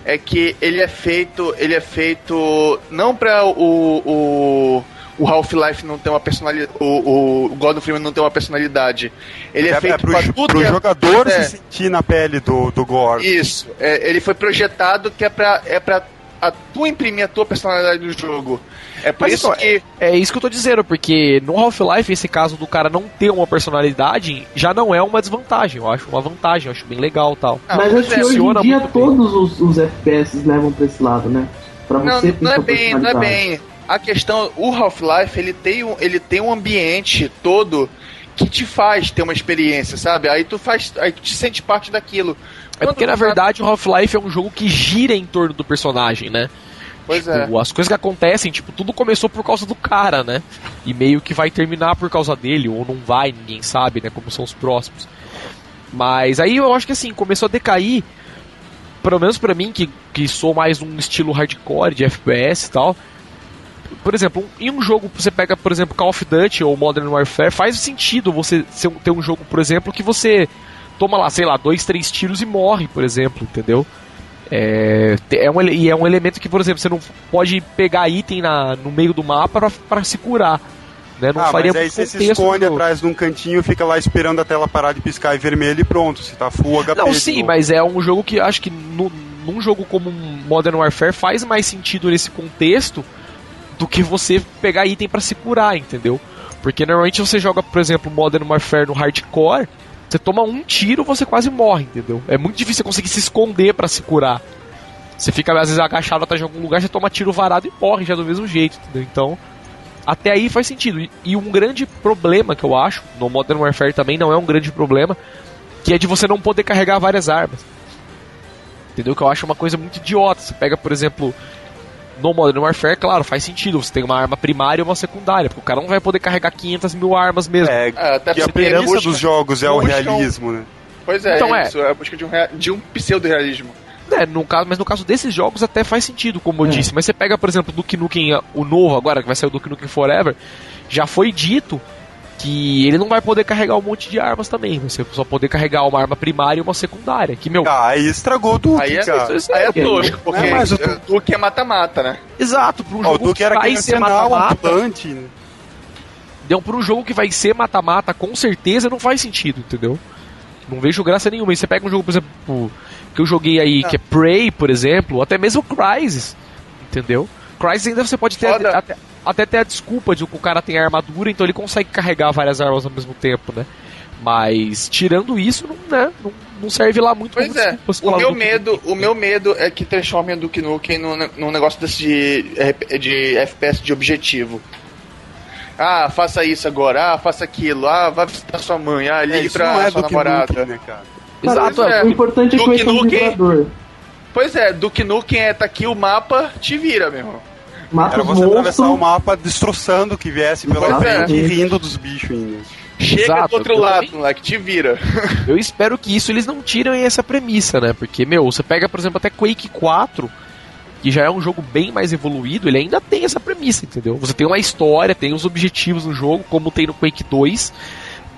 é que ele é feito, ele é feito não para o, o o Half-Life não ter uma personalidade, o, o Gordon Freeman não ter uma personalidade. Ele é, é, feito pro, pra tudo pro é- jogador é. se sentir na pele do, do Gordon. Isso, é, ele foi projetado que é pra, é pra a, tu imprimir a tua personalidade no jogo. É por Mas isso então, que. É isso que eu tô dizendo, porque no Half-Life, esse caso do cara não ter uma personalidade já não é uma desvantagem, eu acho uma vantagem, eu acho bem legal tal. Ah, Mas acho é, que hoje em dia todos os, os FPS levam pra esse lado, né? Pra Não, você ter não é bem, não é bem. A questão, o Half-Life, ele tem um, ele tem um ambiente todo que te faz ter uma experiência, sabe? Aí tu faz, aí tu te sente parte daquilo. É porque na verdade o Half-Life é um jogo que gira em torno do personagem, né? Pois é. Tipo, As coisas que acontecem, tipo, tudo começou por causa do cara, né? E meio que vai terminar por causa dele, ou não vai, ninguém sabe, né? Como são os próximos. Mas aí eu acho que assim, começou a decair, pelo menos pra mim, que, que sou mais um estilo hardcore de FPS e tal. Por exemplo, em um jogo, você pega, por exemplo, Call of Duty ou Modern Warfare, faz sentido você ter um jogo, por exemplo, que você toma lá, sei lá, dois, três tiros e morre, por exemplo, entendeu? É, é um, e é um elemento que, por exemplo, você não pode pegar item na, no meio do mapa pra, se curar. Né? Não ah, faria mas aí você se esconde do atrás de um cantinho, fica lá esperando a tela parar de piscar em vermelho e pronto, você tá full HP. Não, sim, mas é um jogo que acho que no, num jogo como Modern Warfare faz mais sentido nesse contexto do que você pegar item pra se curar, entendeu? Porque normalmente você joga, por exemplo, Modern Warfare no hardcore, você toma um tiro, você quase morre, entendeu? É muito difícil você conseguir se esconder pra se curar. Você fica às vezes agachado atrás de algum lugar, você toma tiro varado e morre já do mesmo jeito, entendeu? Então, até aí faz sentido. E, e um grande problema que eu acho, no Modern Warfare também não é um grande problema, que é de você não poder carregar várias armas. Entendeu? Que eu acho uma coisa muito idiota. Você pega, por exemplo, no Modern Warfare, claro, faz sentido. Você tem uma arma primária e uma secundária, porque o cara não vai poder carregar 500 mil armas mesmo. É, É, até que a premissa dos jogos é o buscam- realismo, né? Pois é, Então, é. isso, é a busca de um, de um pseudo-realismo. É, no caso, mas no caso desses jogos até faz sentido, como eu É. disse. Mas você pega, por exemplo, o Duke Nukem, o novo agora, que vai sair o Duke Nukem Forever, já foi dito que ele não vai poder carregar um monte de armas também. Você só poder carregar uma arma primária e uma secundária. Que, meu, Ah, aí estragou tudo, Aí é, cara. isso aí é é- tosco, porque Não é mais o o Duke é mata-mata, né? exato, para um o jogo Duque era que vai ser mata-mata, né? Então, para um jogo que vai ser mata-mata, com certeza não faz sentido, entendeu? Não vejo graça nenhuma. E você pega um jogo, por exemplo, que eu joguei aí, Ah. que é Prey, por exemplo, ou até mesmo Crysis, entendeu? Crysis ainda você pode ter até, até ter a desculpa de que o cara tem armadura, então ele consegue carregar várias armas ao mesmo tempo, né? Mas tirando isso, não, né, não, não serve lá muito Pois é, o meu do- medo, o meu medo é que transformem o Duke Nukem num, num negócio desse de, de FPS de objetivo. Ah, faça isso agora, ah, faça aquilo, ah, vai visitar sua mãe, ah, É, ligue isso pra é sua namorada. Nukem, né, cara? Exato, Pois é. é. O importante é que Duke um Nukem- vibrador. Pois é, Duke Nukem é tá aqui o mapa, te vira, meu irmão. Mata Era os você atravessar o mapa destroçando o que viesse pela frente e rindo dos bichos ainda. Chega Exato, do outro lado, também- moleque, te vira. Eu espero que isso eles não tirem essa premissa, né? Porque, meu, você pega, por exemplo, até Quake 4, que já é um jogo bem mais evoluído, ele ainda tem essa premissa, entendeu? Você tem uma história, tem os objetivos no jogo, como tem no Quake 2,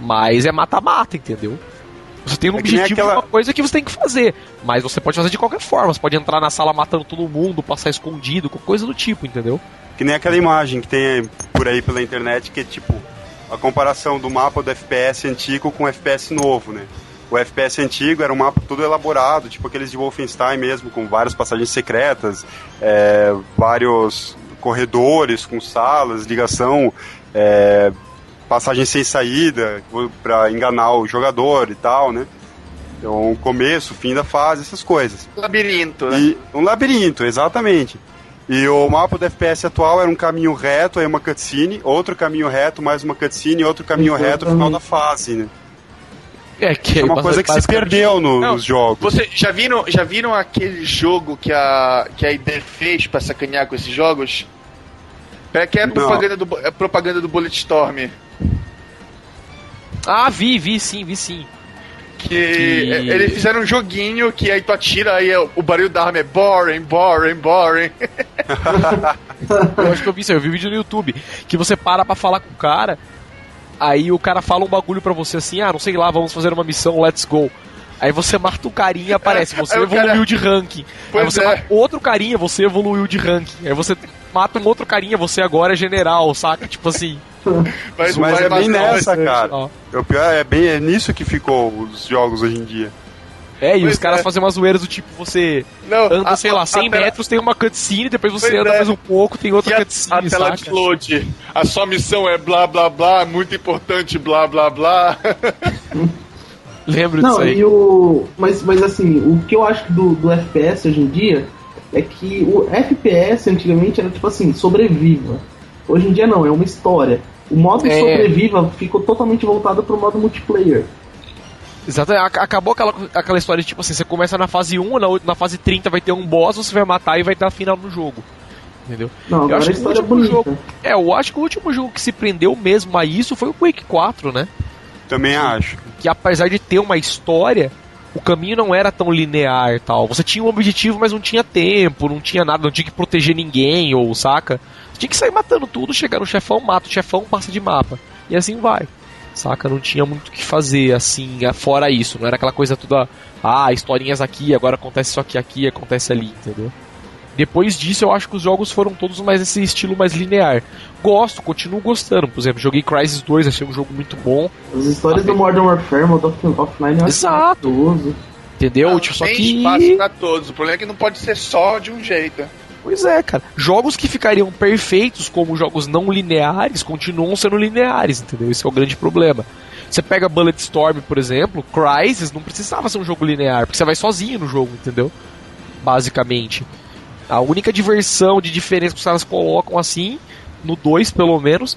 mas é mata-mata, entendeu? Você tem um É objetivo aquela- de uma coisa que você tem que fazer, mas você pode fazer de qualquer forma. Você pode entrar na sala matando todo mundo, passar escondido, coisa do tipo, entendeu? Que nem aquela imagem que tem por aí pela internet, que é tipo a comparação do mapa do FPS antigo com o FPS novo, né? O FPS antigo era um mapa todo elaborado, tipo aqueles de Wolfenstein mesmo, com várias passagens secretas, é, vários corredores com salas, ligação, é, passagem sem saída para enganar o jogador e tal, né? Então, começo, fim da fase, essas coisas. Labirinto, né? E um labirinto, exatamente. E o mapa do FPS atual era um caminho reto, aí uma cutscene, outro caminho reto, mais uma cutscene, outro caminho reto, Exatamente. final da fase, né? É, que É uma coisa que se perdeu no- Não, nos jogos. Você já viram, já viram aquele jogo que a que a ID fez pra sacanear com esses jogos? Pera que é propaganda do é propaganda do Bulletstorm. Ah, vi, vi sim, vi sim. Que e... eles fizeram um joguinho que aí tu atira, aí é o barulho da arma é boring, boring, boring. eu acho que eu vi isso aí, eu vi um vídeo no YouTube. Que você para pra falar com o cara, aí o cara fala um bagulho pra você assim, ah, não sei lá, vamos fazer uma missão, let's go. Aí você mata um carinha e aparece, é, você evoluiu cara... de ranking. Pois aí você é. mata outro carinha, você evoluiu de ranking. Aí você mata um outro carinha, você agora é general, saca? Tipo assim. Mas, mas é bem nessa, cara. O pior é bem é nisso que ficou os jogos hoje em dia. É, e pois os caras é. fazem umas zoeiras do tipo, você não, anda, a, sei lá, 100 a, a metros, tem uma cutscene, depois você pois anda é. mais um pouco, tem outra cutscene, a, tela de load, a sua missão é blá blá blá, muito importante, blá blá blá. Lembro não, disso aí. E o, mas, mas assim, o que eu acho do, do FPS hoje em dia é que o FPS antigamente era tipo assim, sobreviva. Hoje em dia não, é uma história. O modo é. sobreviva ficou totalmente voltado pro modo multiplayer. Exato, acabou aquela, aquela história de tipo assim, você começa na fase 1, na, na fase 30 vai ter um boss, você vai matar e vai dar final no jogo. Entendeu? Não, eu acho que o último é jogo. É, eu acho que o último jogo que se prendeu mesmo a isso foi o Quake 4, né? Também acho. Que apesar de ter uma história, o caminho não era tão linear tal. Você tinha um objetivo, mas não tinha tempo, não tinha nada, não tinha que proteger ninguém, ou saca? Tinha que sair matando tudo, chegar no chefão, mata o chefão, passa de mapa. E assim vai. Saca? Não tinha muito o que fazer, assim, fora isso. Não era aquela coisa toda. Ah, historinhas aqui, agora acontece isso aqui, aqui, acontece ali, entendeu? Depois disso, eu acho que os jogos foram todos mais esse estilo mais linear. Gosto, continuo gostando. Por exemplo, joguei Crysis 2, achei um jogo muito bom. As histórias do Modern Warfare, Modern Offline, eu Exato. Entendeu? Não, tipo, só que... espaço pra todos. O problema é que não pode ser só de um jeito. Pois é, cara. Jogos que ficariam perfeitos como jogos não lineares continuam sendo lineares, entendeu? Esse é o grande problema. Você pega Bulletstorm, por exemplo, Crysis não precisava ser um jogo linear, porque você vai sozinho no jogo, entendeu? Basicamente. A única diversão de diferença que os caras colocam assim, no 2 pelo menos,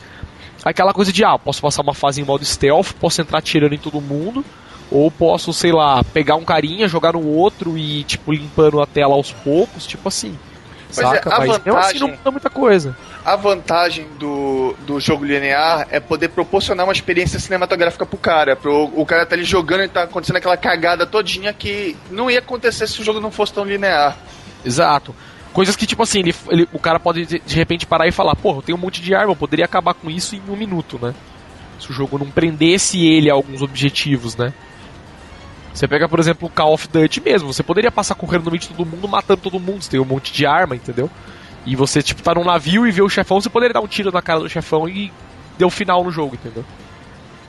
é aquela coisa de, ah, posso passar uma fase em modo stealth, posso entrar tirando em todo mundo, ou posso, sei lá, pegar um carinha, jogar no outro e, tipo, limpando a tela aos poucos, tipo assim. É, saca? É, Mas vantagem, assim não muda muita coisa. A vantagem do, do jogo linear é poder proporcionar uma experiência cinematográfica pro cara. Pro, o cara tá ali jogando e tá acontecendo aquela cagada todinha que não ia acontecer se o jogo não fosse tão linear. Exato. Coisas que, tipo assim, ele, ele, o cara pode de repente parar e falar, porra, eu tenho um monte de arma, eu poderia acabar com isso em um minuto, né? Se o jogo não prendesse ele a alguns objetivos, né? Você pega, por exemplo, o Call of Duty mesmo, você poderia passar correndo no meio de todo mundo, matando todo mundo, você tem um monte de arma, entendeu? E você, tipo, tá num navio e vê o chefão, você poderia dar um tiro na cara do chefão e deu final no jogo, entendeu?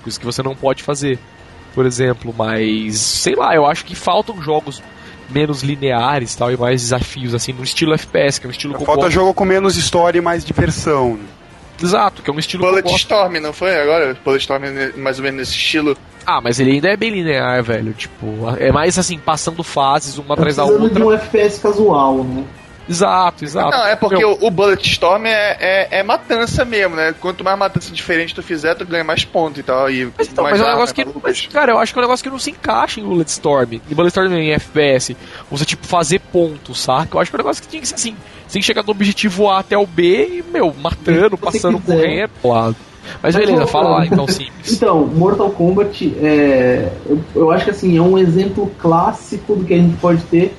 Coisa que você não pode fazer, por exemplo, mas sei lá, eu acho que faltam jogos menos lineares tal, e mais desafios, assim, no estilo FPS, que é um estilo Falta jogo com menos história e mais diversão. Exato, que é um estilo Bullet Storm, não foi agora? Bullet Storm é mais ou menos nesse estilo. Ah, mas ele ainda é bem linear, velho. Tipo, é mais assim, passando fases uma atrás da outra. de um FPS casual, né? Exato, exato. Não, é porque o, o Bulletstorm é, é, é, matança mesmo, né? Quanto mais matança diferente tu fizer, tu ganha mais ponto e tal. E mas, então, mas é um negócio que. Mas, cara, eu acho que é um negócio que não se encaixa em Bulletstorm. Em Bulletstorm em FPS. Você, tipo, fazer pontos, saca? Eu acho que é um negócio que tinha que ser assim. Você tem que chegar do objetivo A até o B e, meu, matando, passando, correndo. Lá. Mas beleza, fala lá então simples. Então, Mortal Kombat, é, eu, eu acho que assim, é um exemplo clássico do que a gente pode ter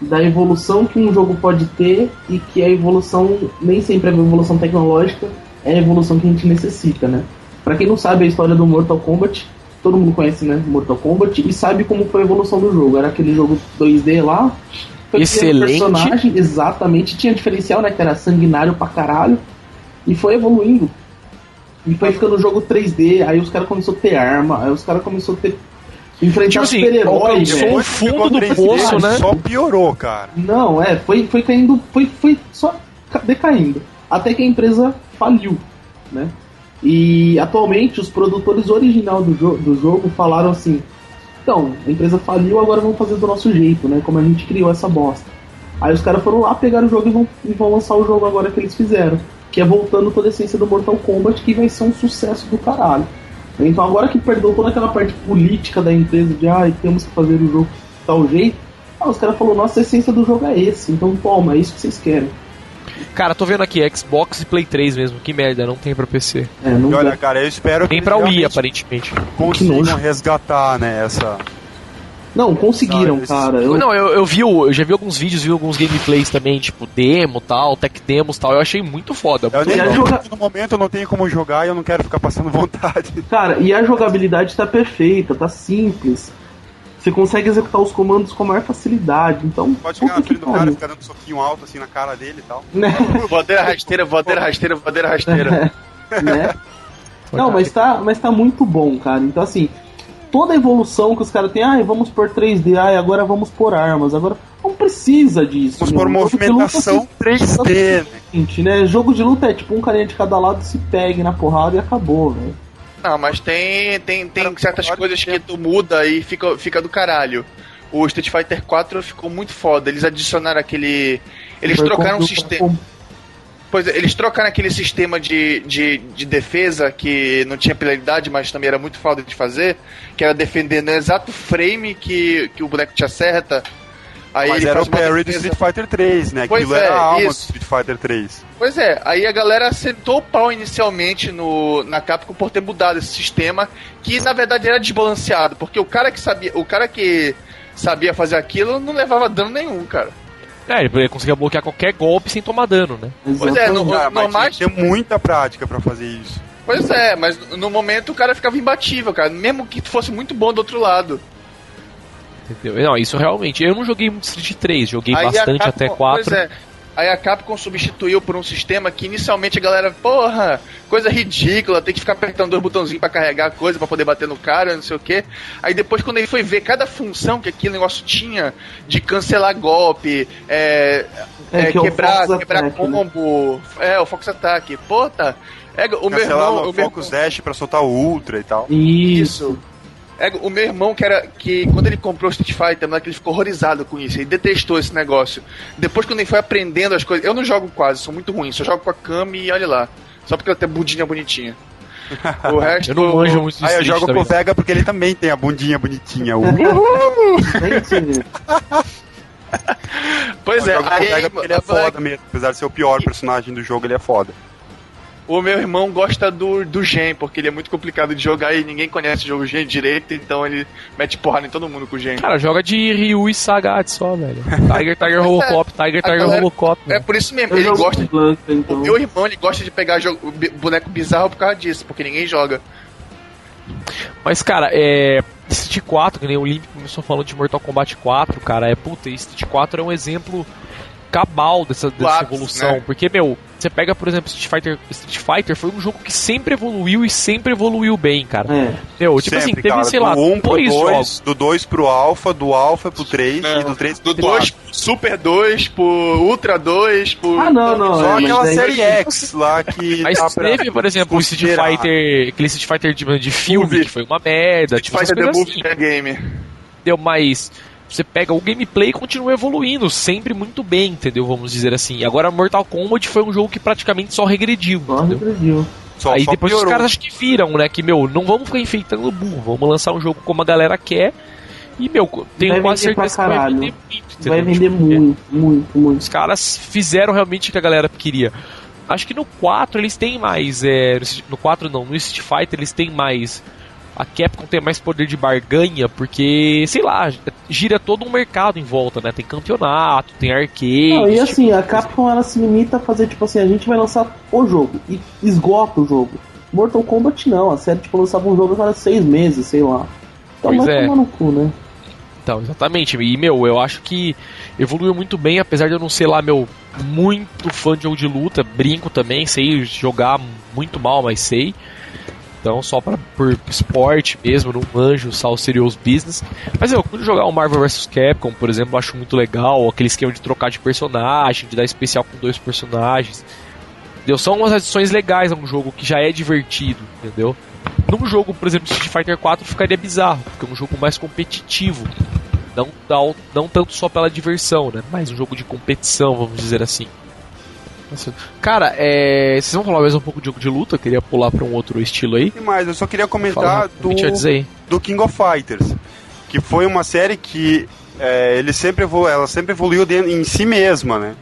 da evolução que um jogo pode ter e que a evolução nem sempre é a evolução tecnológica, é a evolução que a gente necessita, né? Para quem não sabe a história do Mortal Kombat, todo mundo conhece, né, Mortal Kombat e sabe como foi a evolução do jogo. Era aquele jogo 2D lá, foi excelente, personagem, exatamente, tinha diferencial, né, que era sanguinário pra caralho e foi evoluindo. E foi ficando o jogo 3D, aí os caras começaram a ter arma, aí os caras começaram a ter enfrentar tipo assim, super-heróis, velho. o fundo do poço, né? Só piorou, cara. Não, é, foi, foi caindo, foi, foi só decaindo. Até que a empresa faliu, né? E atualmente os produtores original do, jo do jogo falaram assim: então, a empresa faliu, agora vamos fazer do nosso jeito, né? Como a gente criou essa bosta. Aí os caras foram lá, pegaram o jogo e vão, e vão lançar o jogo agora que eles fizeram. Que é voltando toda a essência do Mortal Kombat, que vai ser um sucesso do caralho. Então agora que perdeu toda aquela parte política da empresa de ah, temos que fazer o jogo de tal jeito, ah, os caras falaram, nossa, a essência do jogo é esse, então toma, é isso que vocês querem. Cara, tô vendo aqui, Xbox e Play 3 mesmo, que merda, não tem pra PC. É, não e olha, cara, eu espero tem que. Tem pra Wii, aparentemente. Consigam resgatar, né, essa, Não, conseguiram, Não, cara. Eu, Não, eu, eu vi, eu já vi alguns vídeos, vi alguns gameplays também, tipo demo tal, tech demos tal. Eu achei muito foda. Eu muito nem joga- no momento eu não tenho como jogar e eu não quero ficar passando vontade. Cara, e a jogabilidade tá perfeita, tá simples. Você consegue executar os comandos com a maior facilidade, então. Pode chegar na frente do cara e ficar dando soquinho alto assim na cara dele e tal. Né? Voadeira rasteira, voadeira rasteira, voadeira rasteira. né? Não, mas tá, mas tá muito bom, cara. Então, assim, toda a evolução que os caras têm, ai, vamos por 3D, ai, agora vamos por armas, agora não precisa disso. Vamos por de luta, movimentação 3D, né? seguinte, né? Jogo de luta é tipo um carinha de cada lado se pegue na porrada e acabou, velho. Não, mas tem, tem, tem Cara, certas coisas que tu muda e fica, fica do caralho. O Street Fighter 4 ficou muito foda. Eles adicionaram aquele. Eles Foi trocaram o sistema. com- Pois é, eles trocaram aquele sistema de, de, de defesa que não tinha penalidade, mas também era muito foda de fazer, que era defender no exato frame que, que o boneco te acerta. Aí Mas ele era o parry do. Street Fighter 3, né? Pois Aquilo é, era a alma isso. do Street Fighter 3. Pois é, aí a galera acertou o pau inicialmente no, na Capcom por ter mudado esse sistema, que na verdade era desbalanceado, porque o cara que sabia, o cara que sabia fazer aquilo não levava dano nenhum, cara. É, ele conseguia bloquear qualquer golpe sem tomar dano, né? Pois é, no- mas normais- tinha que ter muita prática pra fazer isso. Pois é, mas no momento o cara ficava imbatível, cara, mesmo que fosse muito bom do outro lado. Entendeu? Não, isso realmente. Eu não joguei muito Street 3, joguei Aí bastante Capcom- até 4. Pois é. Aí a Capcom substituiu por um sistema que inicialmente a galera, porra, coisa ridícula, tem que ficar apertando dois botãozinhos pra carregar a coisa pra poder bater no cara, não sei o quê. Aí depois quando ele foi ver cada função que aquele negócio tinha de cancelar golpe, é, É, é, que é o quebrar, Fox quebrar Attack, né? combo, é, o Fox Attack. Pô, tá. É, o meu Cancelar irmão, o o meu Focus Dash pra soltar o Ultra e tal. Isso. isso. É, o meu irmão, que era. que quando ele comprou o Street Fighter, moleque, ele ficou horrorizado com isso. Ele detestou esse negócio. Depois, quando ele foi aprendendo as coisas. Eu não jogo quase, sou muito ruim. Só jogo com a Kami e olha lá. Só porque ela tem bundinha bonitinha. O resto. Eu não manjo muito Aí eu jogo também. com o Vega porque ele também tem a bundinha bonitinha. O... Gente, Pois é, eu o aí, Vega porque ele é foda mesmo. Apesar de ser o pior personagem do jogo, ele é foda. O meu irmão gosta do, do Gen, porque ele é muito complicado de jogar e ninguém conhece o jogo Gen direito, então ele mete porrada em todo mundo com o Gen. Cara, joga de Ryu e Sagat só, velho. Tiger, Tiger, Robocop, Tiger, Tiger, galera- Robocop. É velho. por isso mesmo, eu ele gosta. Blanca, O então. meu irmão ele gosta de pegar jogo, boneco bizarro por causa disso, porque ninguém joga. Mas, cara, é. Street 4, que nem o Limp começou falando de Mortal Kombat 4, cara, é puta, e Street 4 é um exemplo cabal dessa, dessa evolução. né? Porque, meu, você pega, por exemplo, Street Fighter. Street Fighter foi um jogo que sempre evoluiu e sempre evoluiu bem, cara. É. Meu, tipo assim, Sempre, teve, cara, sei do lá, 1 pro dois 2, jogos. do 2 pro Alpha, do Alpha pro 3 Não, e do 3 Do pro 2 pro Super 2, pro Ultra 2, pro. Ah, não, não. Só é, aquela série X lá que. Mas pra teve, por exemplo, o Street. Fighter, aquele Street Fighter de, de filme, Movie. que foi uma merda, tipo, essas Fighter The Movie assim. é game. entendeu? Mas você pega o gameplay e continua evoluindo, sempre muito bem, entendeu? Vamos dizer assim. Agora Mortal Kombat foi um jogo que praticamente só regrediu, Só entendeu? regrediu. Só, Aí só depois os piorou. caras acho que viram, né? Que, meu, não vamos ficar enfeitando o burro, vamos lançar um jogo como a galera quer. E, meu, tenho quase certeza que vai vender muito. entendeu? Vai vender Tipo, muito, muito, muito. Os caras fizeram realmente o que a galera queria. Acho que no 4 eles têm mais. É, no 4 não, no Street Fighter eles têm mais. A Capcom tem mais poder de barganha, porque, sei lá, gira todo um mercado em volta, né? Tem campeonato, tem arcade. Não, e tipo assim, de a. Capcom ela se limita a fazer tipo assim, a gente vai lançar o jogo e esgota o jogo. Mortal Kombat não, a série tipo lançava um jogo a cada seis meses, sei lá. Então Pois vai é. tomar no cu, né? Então, exatamente. E, meu, eu acho que evoluiu muito bem, apesar de eu não ser lá, meu, muito fã de jogo de luta. Brinco também, sei jogar muito mal, mas sei. Então, só pra, por esporte mesmo, não manjo sal serious business. Mas eu, quando jogar um Marvel vs Capcom, por exemplo, acho muito legal. Aquele esquema de trocar de personagem, de dar especial com dois personagens. Entendeu? São umas adições legais a um jogo que já é divertido, entendeu? Num jogo, por exemplo, Street Fighter 4 ficaria bizarro, porque é um jogo mais competitivo. Não, não, não tanto só pela diversão, né? Mas um jogo de competição, vamos dizer assim. Cara, é, vocês vão falar mais um pouco de jogo de luta? Eu queria pular pra um outro estilo aí. E mais, eu só queria comentar do, do King of Fighters, que foi uma série que é, ele sempre evolu ela sempre evoluiu dentro, em si mesma, né?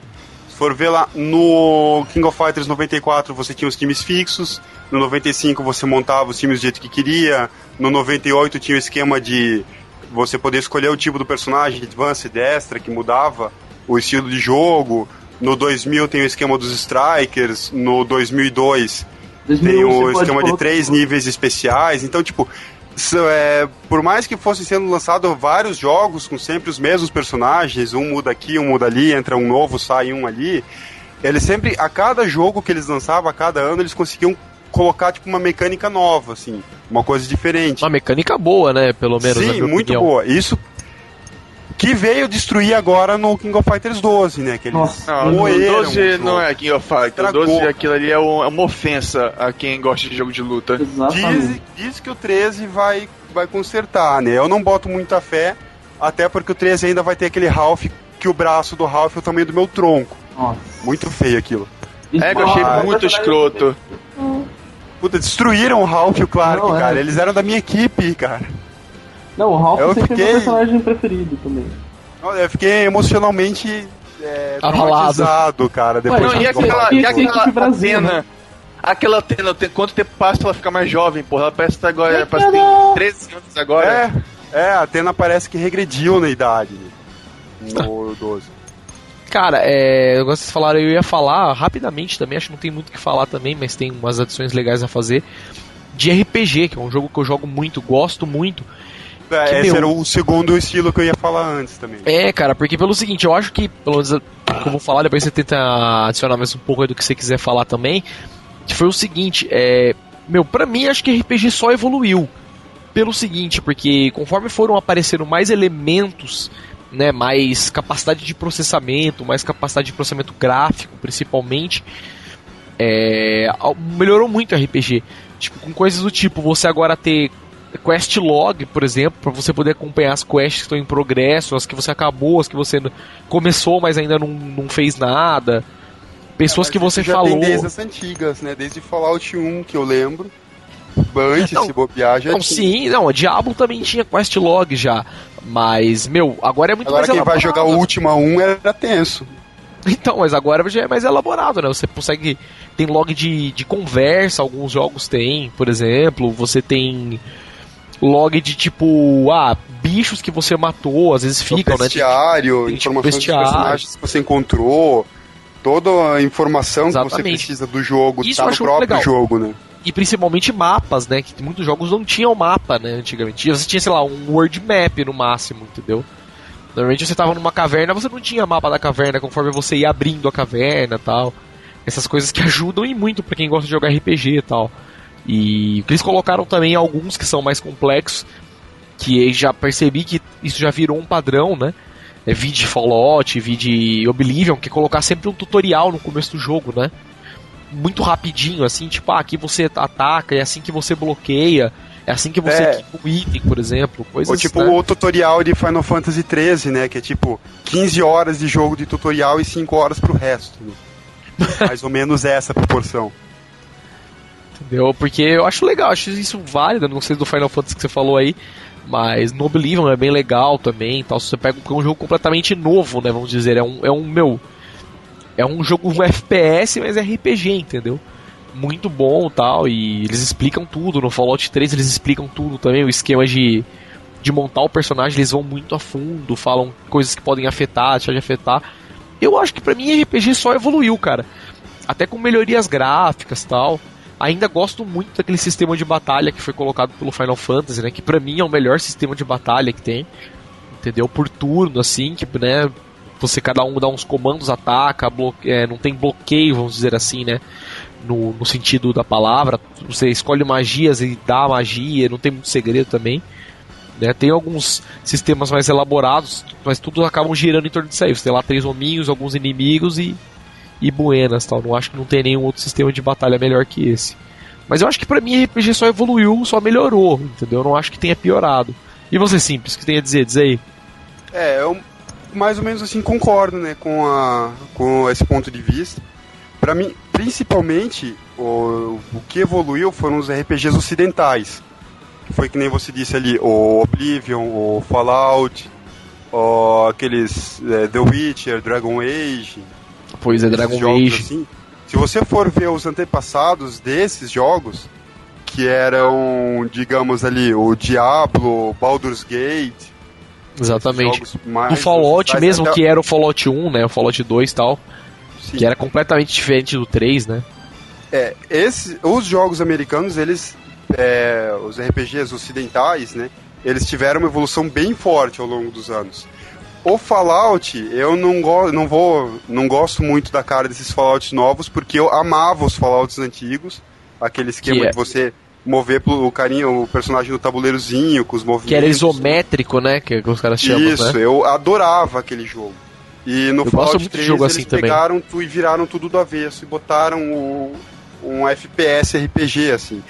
Se for ver lá no King of Fighters 94 você tinha os times fixos, no 95 você montava os times do jeito que queria, no 98 tinha o esquema de você poder escolher o tipo do personagem, Advanced, Extra, que mudava o estilo de jogo. No 2000 tem o esquema dos Strikers, no 2002 tem o esquema de três níveis especiais. Então, tipo, é, por mais que fossem sendo lançados vários jogos com sempre os mesmos personagens, um muda aqui, um muda ali, entra um novo, sai um ali, eles sempre, a cada jogo que eles lançavam, a cada ano, eles conseguiam colocar tipo uma mecânica nova, assim, uma coisa diferente. Uma mecânica boa, né? Pelo menos. Sim, muito opinião. boa. Isso que veio destruir agora no King of Fighters 12, né? Que Nossa, não, o 12 não é King of Fighters. O 12 aquilo ali é, é uma ofensa a quem gosta de jogo de luta. Diz, diz que o 13 vai, vai consertar, né? Eu não boto muita fé, até porque o 13 ainda vai ter aquele Ralph que o braço do Ralph é o tamanho do meu tronco. Nossa. Muito feio aquilo. É, eu achei muito escroto. Puta, destruíram o Ralph e o Clark, não, é. cara. Eles eram da minha equipe, cara. Não, o Ralph eu sempre fiquei... é meu personagem preferido também. Eu fiquei emocionalmente é, traumatizado, cara, depois Ué, não, e aquela, e aquela Brasil, né? Aquela Atena, quanto tempo passa pra ela ficar mais jovem, porra? Ela parece que tá agora, parece que tem 13 anos agora. É, é, a Atena parece que regrediu na idade no 12. Cara, é, eu gosto de falar, eu ia falar rapidamente também, acho que não tem muito o que falar também, mas tem umas adições legais a fazer. De RPG, que é um jogo que eu jogo muito, gosto muito. Que, esse meu, era o segundo estilo que eu ia falar antes também. É, cara, porque pelo seguinte, eu acho que, pelo menos, que eu vou falar, depois você tenta adicionar mais um pouco do que você quiser falar também. Que foi o seguinte, é. Meu, pra mim acho que RPG só evoluiu. Pelo seguinte, porque conforme foram aparecendo mais elementos né, mais capacidade de processamento, mais capacidade de processamento gráfico, principalmente, é, melhorou muito o RPG. Tipo, com coisas do tipo, você agora ter quest log, por exemplo, para você poder acompanhar as quests que estão em progresso, as que você acabou, as que você começou, mas ainda não, não fez nada. Pessoas é, que você já falou. Tem desde as antigas, né? Desde Fallout 1 que eu lembro. Antes, não, se bobear, já não, tinha. Sim, não, a Diablo também tinha quest log já. Mas, meu, agora é muito agora mais quem vai jogar o último 1 era tenso. Então, mas agora já é mais elaborado, né? Você consegue. Tem log de, de conversa, alguns jogos tem, por exemplo. Você tem log de tipo, ah, bichos que você matou, às vezes ficam, né? Tem, tipo, informações bestiário. dos personagens que você encontrou, toda a informação Exatamente. que você precisa do jogo, Isso tá no próprio legal. jogo, né? E principalmente mapas, né? Que muitos jogos não tinham mapa, né? Antigamente. Você tinha, sei lá, um world map no máximo, entendeu? Normalmente você tava numa caverna, você não tinha mapa da caverna conforme você ia abrindo a caverna tal. Essas coisas que ajudam e muito para quem gosta de jogar RPG e tal. E eles colocaram também alguns que são mais complexos, que já percebi que isso já virou um padrão, né? É, vi de Fallout, vi de Oblivion, que é colocar sempre um tutorial no começo do jogo, né? muito rapidinho, assim, tipo, ah, aqui você ataca, é assim que você bloqueia, é assim que você é. equipa o item, por exemplo. Coisas, Ou tipo né? o tutorial de Final Fantasy XIII, né? Que é tipo 15 horas de jogo de tutorial e 5 horas pro resto. Né? Mais ou menos essa proporção. Entendeu? Porque eu acho legal, acho isso válido, não sei do Final Fantasy que você falou aí, mas no Oblivion é bem legal também, tal. Se você pega um jogo completamente novo, né? Vamos dizer, é um, é um meu é um jogo um FPS, mas é RPG, entendeu? Muito bom tal, e eles explicam tudo. No Fallout 3 eles explicam tudo também, o esquema de, de montar o personagem, eles vão muito a fundo, falam coisas que podem afetar, deixar de afetar. Eu acho que para mim RPG só evoluiu, cara. Até com melhorias gráficas tal. Ainda gosto muito daquele sistema de batalha que foi colocado pelo Final Fantasy, né? Que pra mim é o melhor sistema de batalha que tem. Entendeu? Por turno, assim, que, né? você cada um dá uns comandos, ataca, é, não tem bloqueio, vamos dizer assim, né? No, no, sentido da palavra. Você escolhe magias e dá magia, não tem muito segredo também. Né? Tem alguns sistemas mais elaborados, mas tudo acabam girando em torno disso aí. Você tem lá três hominhos, alguns inimigos e, e buenas tal. Não acho que não tem nenhum outro sistema de batalha melhor que esse. Mas eu acho que pra mim RPG só evoluiu, só melhorou, entendeu? Eu não acho que tenha piorado. E você, Simples, o que tem a dizer? Diz aí. É, eu mais ou menos assim concordo, né, com, a, com esse ponto de vista. Para mim, principalmente, o, o que evoluiu foram os RPGs ocidentais. Foi que nem você disse ali, o Oblivion, o Fallout, o, aqueles é, The Witcher, Dragon Age. Pois é, Dragon Age. Assim. Se você for ver os antepassados desses jogos, que eram, digamos ali, o Diablo, Baldur's Gate, Exatamente. Do Fallout mesmo, até- que era o Fallout 1, né? O Fallout 2 e tal. Sim. Que era completamente diferente do 3, né? É, esse, os jogos americanos, eles, é, os RPGs ocidentais, né, eles tiveram uma evolução bem forte ao longo dos anos. O Fallout, eu não, go não vou, não gosto muito da cara desses Fallouts novos, porque eu amava os Fallouts antigos, aquele esquema Que é- de você mover o carinho, o personagem no tabuleirozinho, com os movimentos. Que era isométrico, né? Que, os caras chamam, Isso, né? eu adorava aquele jogo. E no Eu Fallout muito de 3 jogo eles assim também. pegaram tu e viraram tudo do avesso e botaram o- um FPS RPG, assim.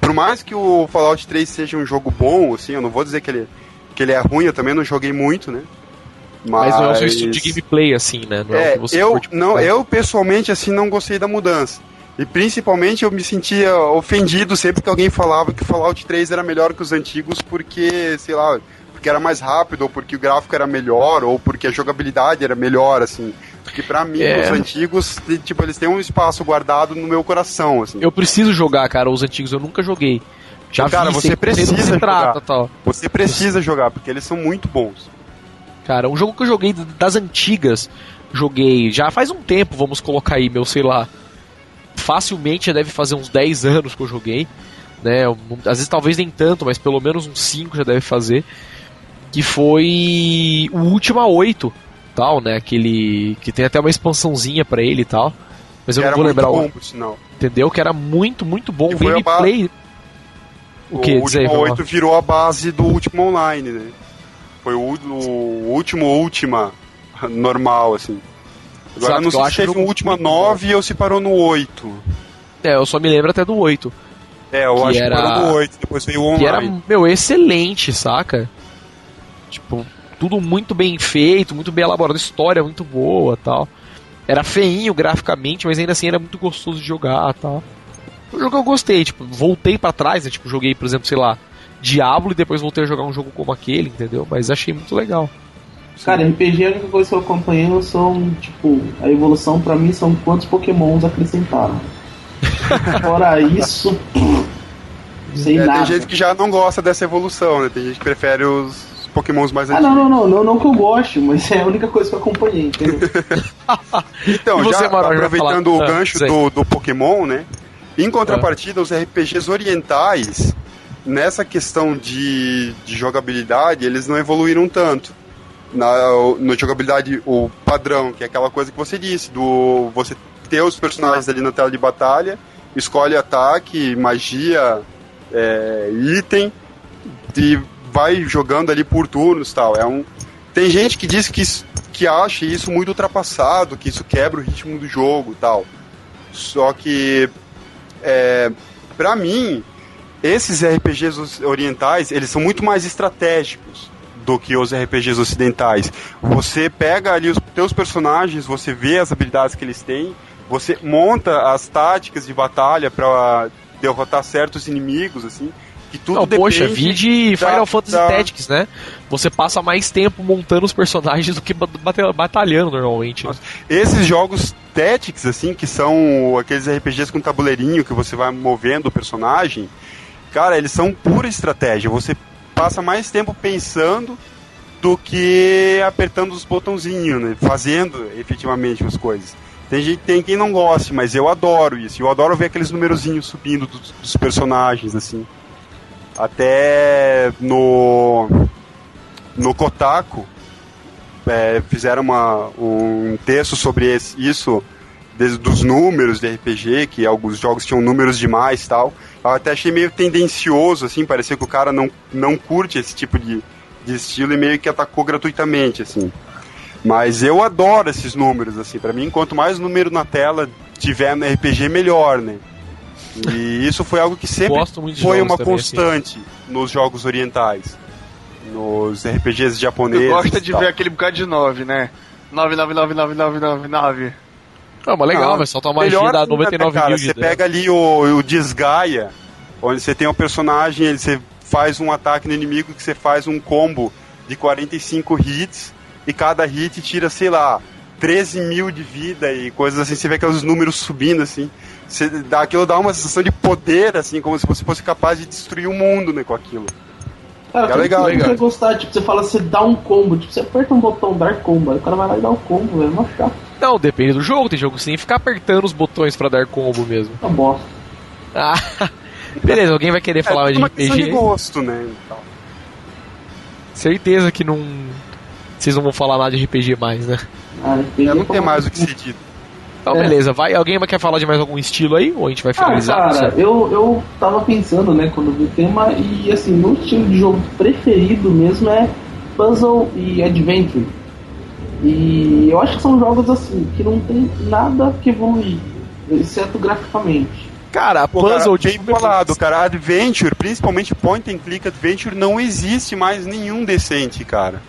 Por mais que o Fallout 3 seja um jogo bom, assim, eu não vou dizer que ele, que ele é ruim, eu também não joguei muito, né? Mas não é o seu estilo de gameplay, assim, né? Não é, É, que você eu, curte não, eu pessoalmente assim não gostei da mudança. E principalmente eu me sentia ofendido sempre que alguém falava que o Fallout 3 era melhor que os antigos porque, sei lá, porque era mais rápido, ou porque o gráfico era melhor, ou porque a jogabilidade era melhor, assim. Porque pra mim, É. os antigos, tipo, eles têm um espaço guardado no meu coração, assim. Eu preciso jogar, cara, os antigos eu nunca joguei. Já Cara, vi, você precisa trata, jogar. tal. Você precisa jogar, porque eles são muito bons. Cara, um jogo que eu joguei das antigas, joguei já faz um tempo, vamos colocar aí, meu, sei lá. Facilmente já deve fazer uns 10 anos que eu joguei, né? Às vezes talvez nem tanto, mas pelo menos uns 5 já deve fazer. Que foi o Ultima 8, tal, né? Aquele que tem até uma expansãozinha pra ele e tal. Mas eu Que não vou lembrar bom, o entendeu? Que era muito, muito bom. E O ba- gameplay. O que? O último vamos lá. 8 virou a base do último online, né? Foi o, o último Ultima normal, assim. Agora Exato, não eu sei se teve um Ultima muito 9 ou se parou no 8. É, eu só me lembro até do 8. É, eu Que acho era- que parou no 8, depois veio o Que era, online. meu, excelente, saca? Tipo, tudo muito bem feito, muito bem elaborado, história muito boa tal. Era feinho graficamente, mas ainda assim era muito gostoso de jogar tal. O jogo eu gostei, tipo, voltei pra trás, né? Tipo, joguei, por exemplo, sei lá, Diablo e depois voltei a jogar um jogo como aquele, entendeu? Mas achei muito legal. Cara, RPG a única coisa que eu acompanhei são, tipo, a evolução pra mim são quantos pokémons acrescentaram. Fora isso, sei É, nada. tem gente que já não gosta dessa evolução, né? Tem gente que prefere os pokémons mais Ah, antigos. não, não, não, não, não que eu goste, mas é a única coisa que eu acompanhei, entendeu? Então, E você, já já vai aproveitando falar? o Ah, gancho sei. do, do Pokémon, né? Em contrapartida, os RPGs orientais, nessa questão de, de jogabilidade, eles não evoluíram tanto. Na, na jogabilidade, o padrão, que é aquela coisa que você disse, do você ter os personagens ali na tela de batalha, escolhe ataque, magia, é, item, e vai jogando ali por turnos tal. É um, tem gente que diz que, que acha isso muito ultrapassado, que isso quebra o ritmo do jogo tal. Só que, é, pra mim, esses RPGs orientais, eles são muito mais estratégicos do que os RPGs ocidentais. Você pega ali os teus personagens, você vê as habilidades que eles têm, você monta as táticas de batalha pra derrotar certos inimigos, assim, que tudo não, poxa, vi de da- Final Fantasy da- Tactics, né? Você passa mais tempo montando os personagens do que batalhando normalmente. né? Esses jogos Tactics, assim, que são aqueles RPGs com tabuleirinho que você vai movendo o personagem, cara, eles são pura estratégia. Você passa mais tempo pensando do que apertando os botãozinhos, né? Fazendo efetivamente as coisas. Tem gente tem quem não goste, mas eu adoro isso. Eu adoro ver aqueles numerozinhos subindo dos, dos personagens, assim. Até no no Kotaku é, fizeram uma, um texto sobre esse- isso desde dos números de RPG, que alguns jogos tinham números demais tal. Eu até achei meio tendencioso, assim, parecia que o cara não, não curte esse tipo de, de estilo e meio que atacou gratuitamente, assim. Mas eu adoro esses números, assim, para mim, quanto mais número na tela tiver no RPG, melhor, né? E isso foi algo que sempre foi uma também, assim. constante nos jogos orientais. Nos RPGs Tu japoneses. gosta e de tal. ver aquele bocado de 9, né? 999999. Não, mas legal, Não, mas solta uma magia Melhor dá ainda, 99 cara, mil Você pega ali o, o Desgaia, onde você tem um personagem, ele, você faz um ataque no inimigo que você faz um combo de 45 hits e cada hit tira, sei lá, 13 mil de vida e coisas assim. Você vê aqueles números subindo assim. Você, dá, aquilo dá uma sensação de poder, assim, como se você fosse capaz de destruir o mundo né, com aquilo. Cara, É legal, legal. vai gostar, tipo, você fala, você dá um combo, tipo, você aperta um botão, dar combo, aí o cara vai lá e dá o combo, velho, é mó chato, Não, depende do jogo. Tem jogo que ficar apertando os botões pra dar combo mesmo. tá bosta. Ah, beleza, alguém vai querer falar é de uma questão de RPG? gosto, né? Então, Certeza que não. Vocês não vão falar nada de RPG mais, né? Ah, entendi. não tem mais o que ser dito. Então, É. beleza. Vai, alguém quer falar de mais algum estilo aí? Ou a gente vai Ah, finalizar? cara, eu, eu tava pensando, né, quando vi o tema, e assim, meu estilo de jogo preferido mesmo é puzzle e adventure. E eu acho que são jogos assim, que não tem nada que evoluir, exceto graficamente. Cara, Pô, puzzle cara, de bem falado, cara. Adventure, principalmente point and click adventure, não existe mais nenhum decente, cara.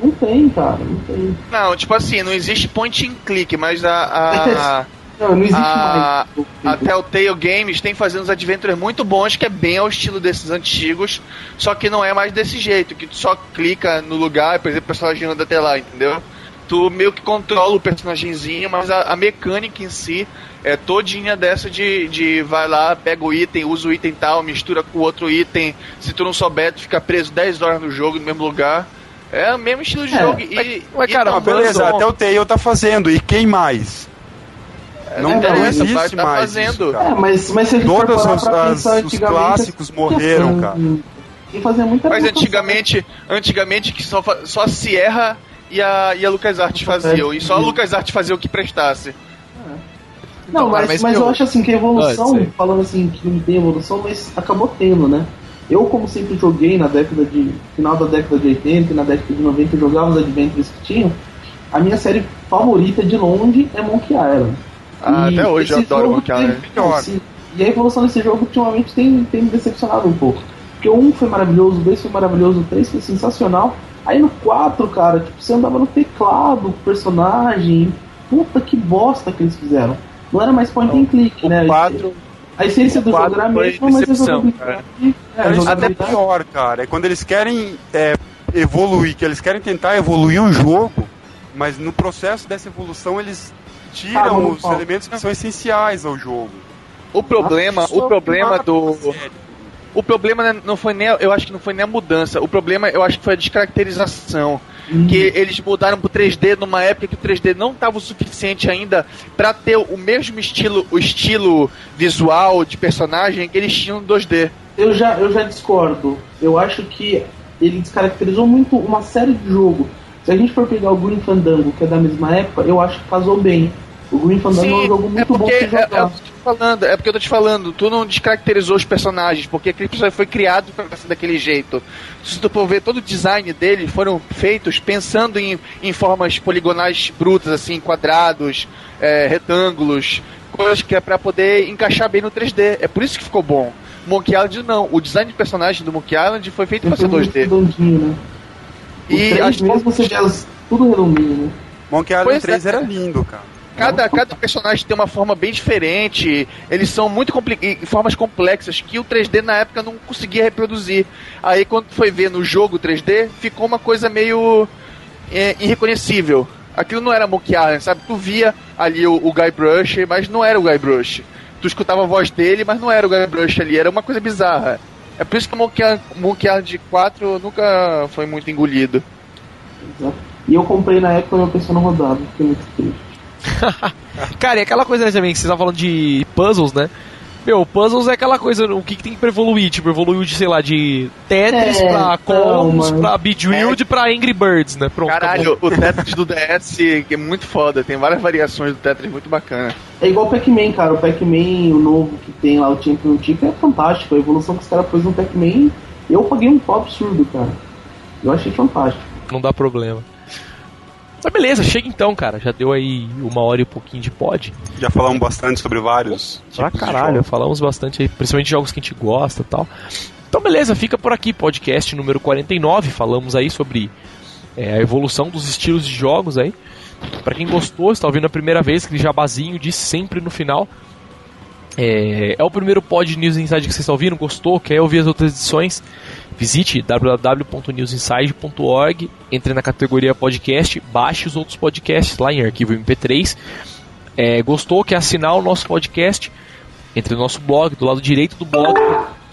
Não tem, cara, não tem. Não, tipo assim, não existe point and click, mas a. a... Não, não existe A- mais. A Telltale Games tem fazendo uns adventures muito bons, que é bem ao estilo desses antigos, só que não é mais desse jeito, que tu só clica no lugar, por exemplo, o personagem anda até lá, entendeu? Tu meio que controla o personagemzinho, mas a, a mecânica em si é todinha dessa de, de vai lá, pega o item, usa o item tal, mistura com outro item, se tu não souber, tu fica preso 10 horas no jogo, no mesmo lugar. É o mesmo estilo de É, jogo. E, mas- mas, cara, e Ah, beleza, até o Telltale tá fazendo, e quem mais? Não, não não existe tá mais fazendo. isso, cara. É, mas, mas se a gente for Todos os, as- os clássicos assim, morreram, cara. Mas antigamente, antigamente que só, só a Sierra e a, e a LucasArts faziam. E só a LucasArts fazia o que prestasse. Não, Então, cara, mas, mas mas eu- eu acho assim que a evolução, Ah, falando assim que não tem evolução, mas acabou tendo, né? Eu, como sempre joguei na década de. final da década de 80 e na década de 90, eu jogava os adventures que tinham. A minha série favorita de longe é Monkey Island. Ah, E até hoje eu adoro Monkey tem- Island. sim. E a evolução desse jogo ultimamente tem, tem me decepcionado um pouco. Porque o 1 foi maravilhoso, o 2 foi maravilhoso, o 3 foi sensacional. Aí no 4, cara, tipo, você andava no teclado, com o personagem. Puta que bosta que eles fizeram. Não era mais point and click, né? O 4 A essência do jogo era a foi mesma, mas a jogabilidade. É, a até pior, cara. É quando eles querem é, evoluir, que eles querem tentar evoluir um jogo, mas no processo dessa evolução eles tiram no os pau. elementos que são essenciais ao jogo. O problema, Isso o problema do. a. O problema não foi nem. Eu acho que não foi nem a mudança. O problema eu acho que foi a descaracterização. Que eles mudaram pro 3D numa época que o 3D não estava o suficiente ainda pra ter o mesmo estilo, o estilo visual de personagem que eles tinham no 2D. Eu já, eu já discordo. Eu acho que ele descaracterizou muito uma série de jogo. Se a gente for pegar o Green Fandango, que é da mesma época, eu acho que casou bem. O Green Fandango é um jogo muito é bom porque de é, jogar. é o que eu tô te falando, é porque eu tô te falando, tu não descaracterizou os personagens, porque aquele personagem foi criado pra ser daquele jeito. Se tu for ver todo o design dele, foram feitos pensando em, em formas poligonais brutas, assim, quadrados, é, retângulos, coisas que é pra poder encaixar bem no 3D. É por isso que ficou bom. Monkey Island não, o design de personagem do Monkey Island foi feito pra ser Sempre muito 2D. redondinho, né? E 3 as mesmo você vê tudo redondinho, né? Monkey Island Pois 3 é. era lindo, cara. Cada, cada personagem tem uma forma bem diferente. Eles são muito compli formas complexas que o 3D na época não conseguia reproduzir. Aí quando foi ver no jogo 3D, ficou uma coisa meio é, irreconhecível. Aquilo não era Monkey Island, sabe? Tu via ali o, o Guybrush, mas não era o Guybrush. Tu escutava a voz dele, mas não era o Guybrush ali. Era uma coisa bizarra. É por isso que o Monkey, Island- Monkey Island 4 nunca foi muito engolido. Exato. E eu comprei na época meu PC não rodava, fiquei muito triste. Cara, e aquela coisa né, também que você tava falando de puzzles, né? Meu, puzzles é aquela coisa, o que, que tem pra evoluir? Tipo, evoluiu de, sei lá, de Tetris É, pra Columns, pra Bejeweled, pra Angry Birds, né? Pronto, Caralho, o Tetris do DS é muito foda. Tem várias variações do Tetris muito bacana. É igual o Pac-Man, cara. O Pac-Man, o novo que tem lá, o Champion Tick, é fantástico. A evolução que os caras pôs no Pac-Man, eu paguei um pau absurdo, cara. Eu achei fantástico. não dá problema. Mas beleza, chega então, cara. Já deu aí uma hora e um pouquinho de pod. Já falamos bastante sobre vários Pra caralho, falamos bastante aí, principalmente de jogos que a gente gosta e tal. Então beleza, fica por aqui, podcast número 49. Falamos aí sobre é, a evolução dos estilos de jogos aí. Pra quem gostou, está ouvindo a primeira vez, aquele jabazinho de sempre no final. É, é o primeiro pod News Inside que vocês estão ouvindo, gostou, quer ouvir as outras edições? Visite www.newsinside.org, entre na categoria podcast, baixe os outros podcasts lá em arquivo MP3. É, gostou, quer assinar o nosso podcast? Entre no nosso blog, do lado direito do blog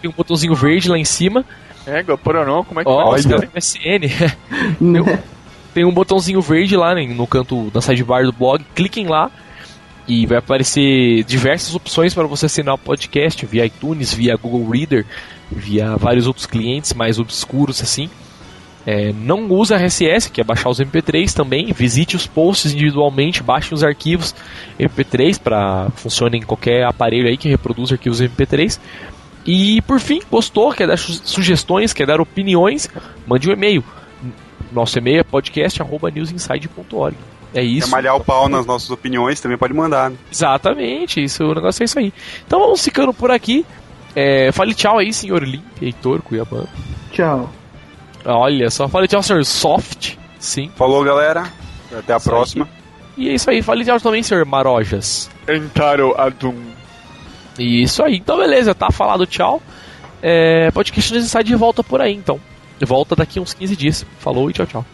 tem um botãozinho verde lá em cima. É, Gaporonô, como é que Ó, faz? têm MSN. Tem, tem um botãozinho verde lá né, no canto da sidebar do blog. Cliquem lá e vai aparecer diversas opções para você assinar o podcast via iTunes, via Google Reader, via vários outros clientes mais obscuros assim. É, não usa RSS, que é baixar os MP3 também. Visite os posts individualmente, baixe os arquivos MP3 para funcione em qualquer aparelho aí que reproduz arquivos MP3. E por fim, gostou, quer dar su- sugestões, quer dar opiniões, mande um e-mail. Nosso e-mail é podcast@newsinside.org. É Quer isso. malhar o pau nas nossas opiniões, também pode mandar. né? Exatamente, isso, o negócio é isso aí. Então vamos ficando por aqui. É, fale tchau aí, senhor Limp, Heitor, Cuiabá. Tchau. Olha só, fale tchau, senhor Soft. Sim. Falou, galera. Até a Isso aí. próxima. E é isso aí, fale tchau também, senhor Marojas. Entaro Adum. Isso aí, então beleza, tá falado tchau. É, podcast Inside de volta por aí, então. Volta daqui uns 15 dias. Falou e tchau, tchau.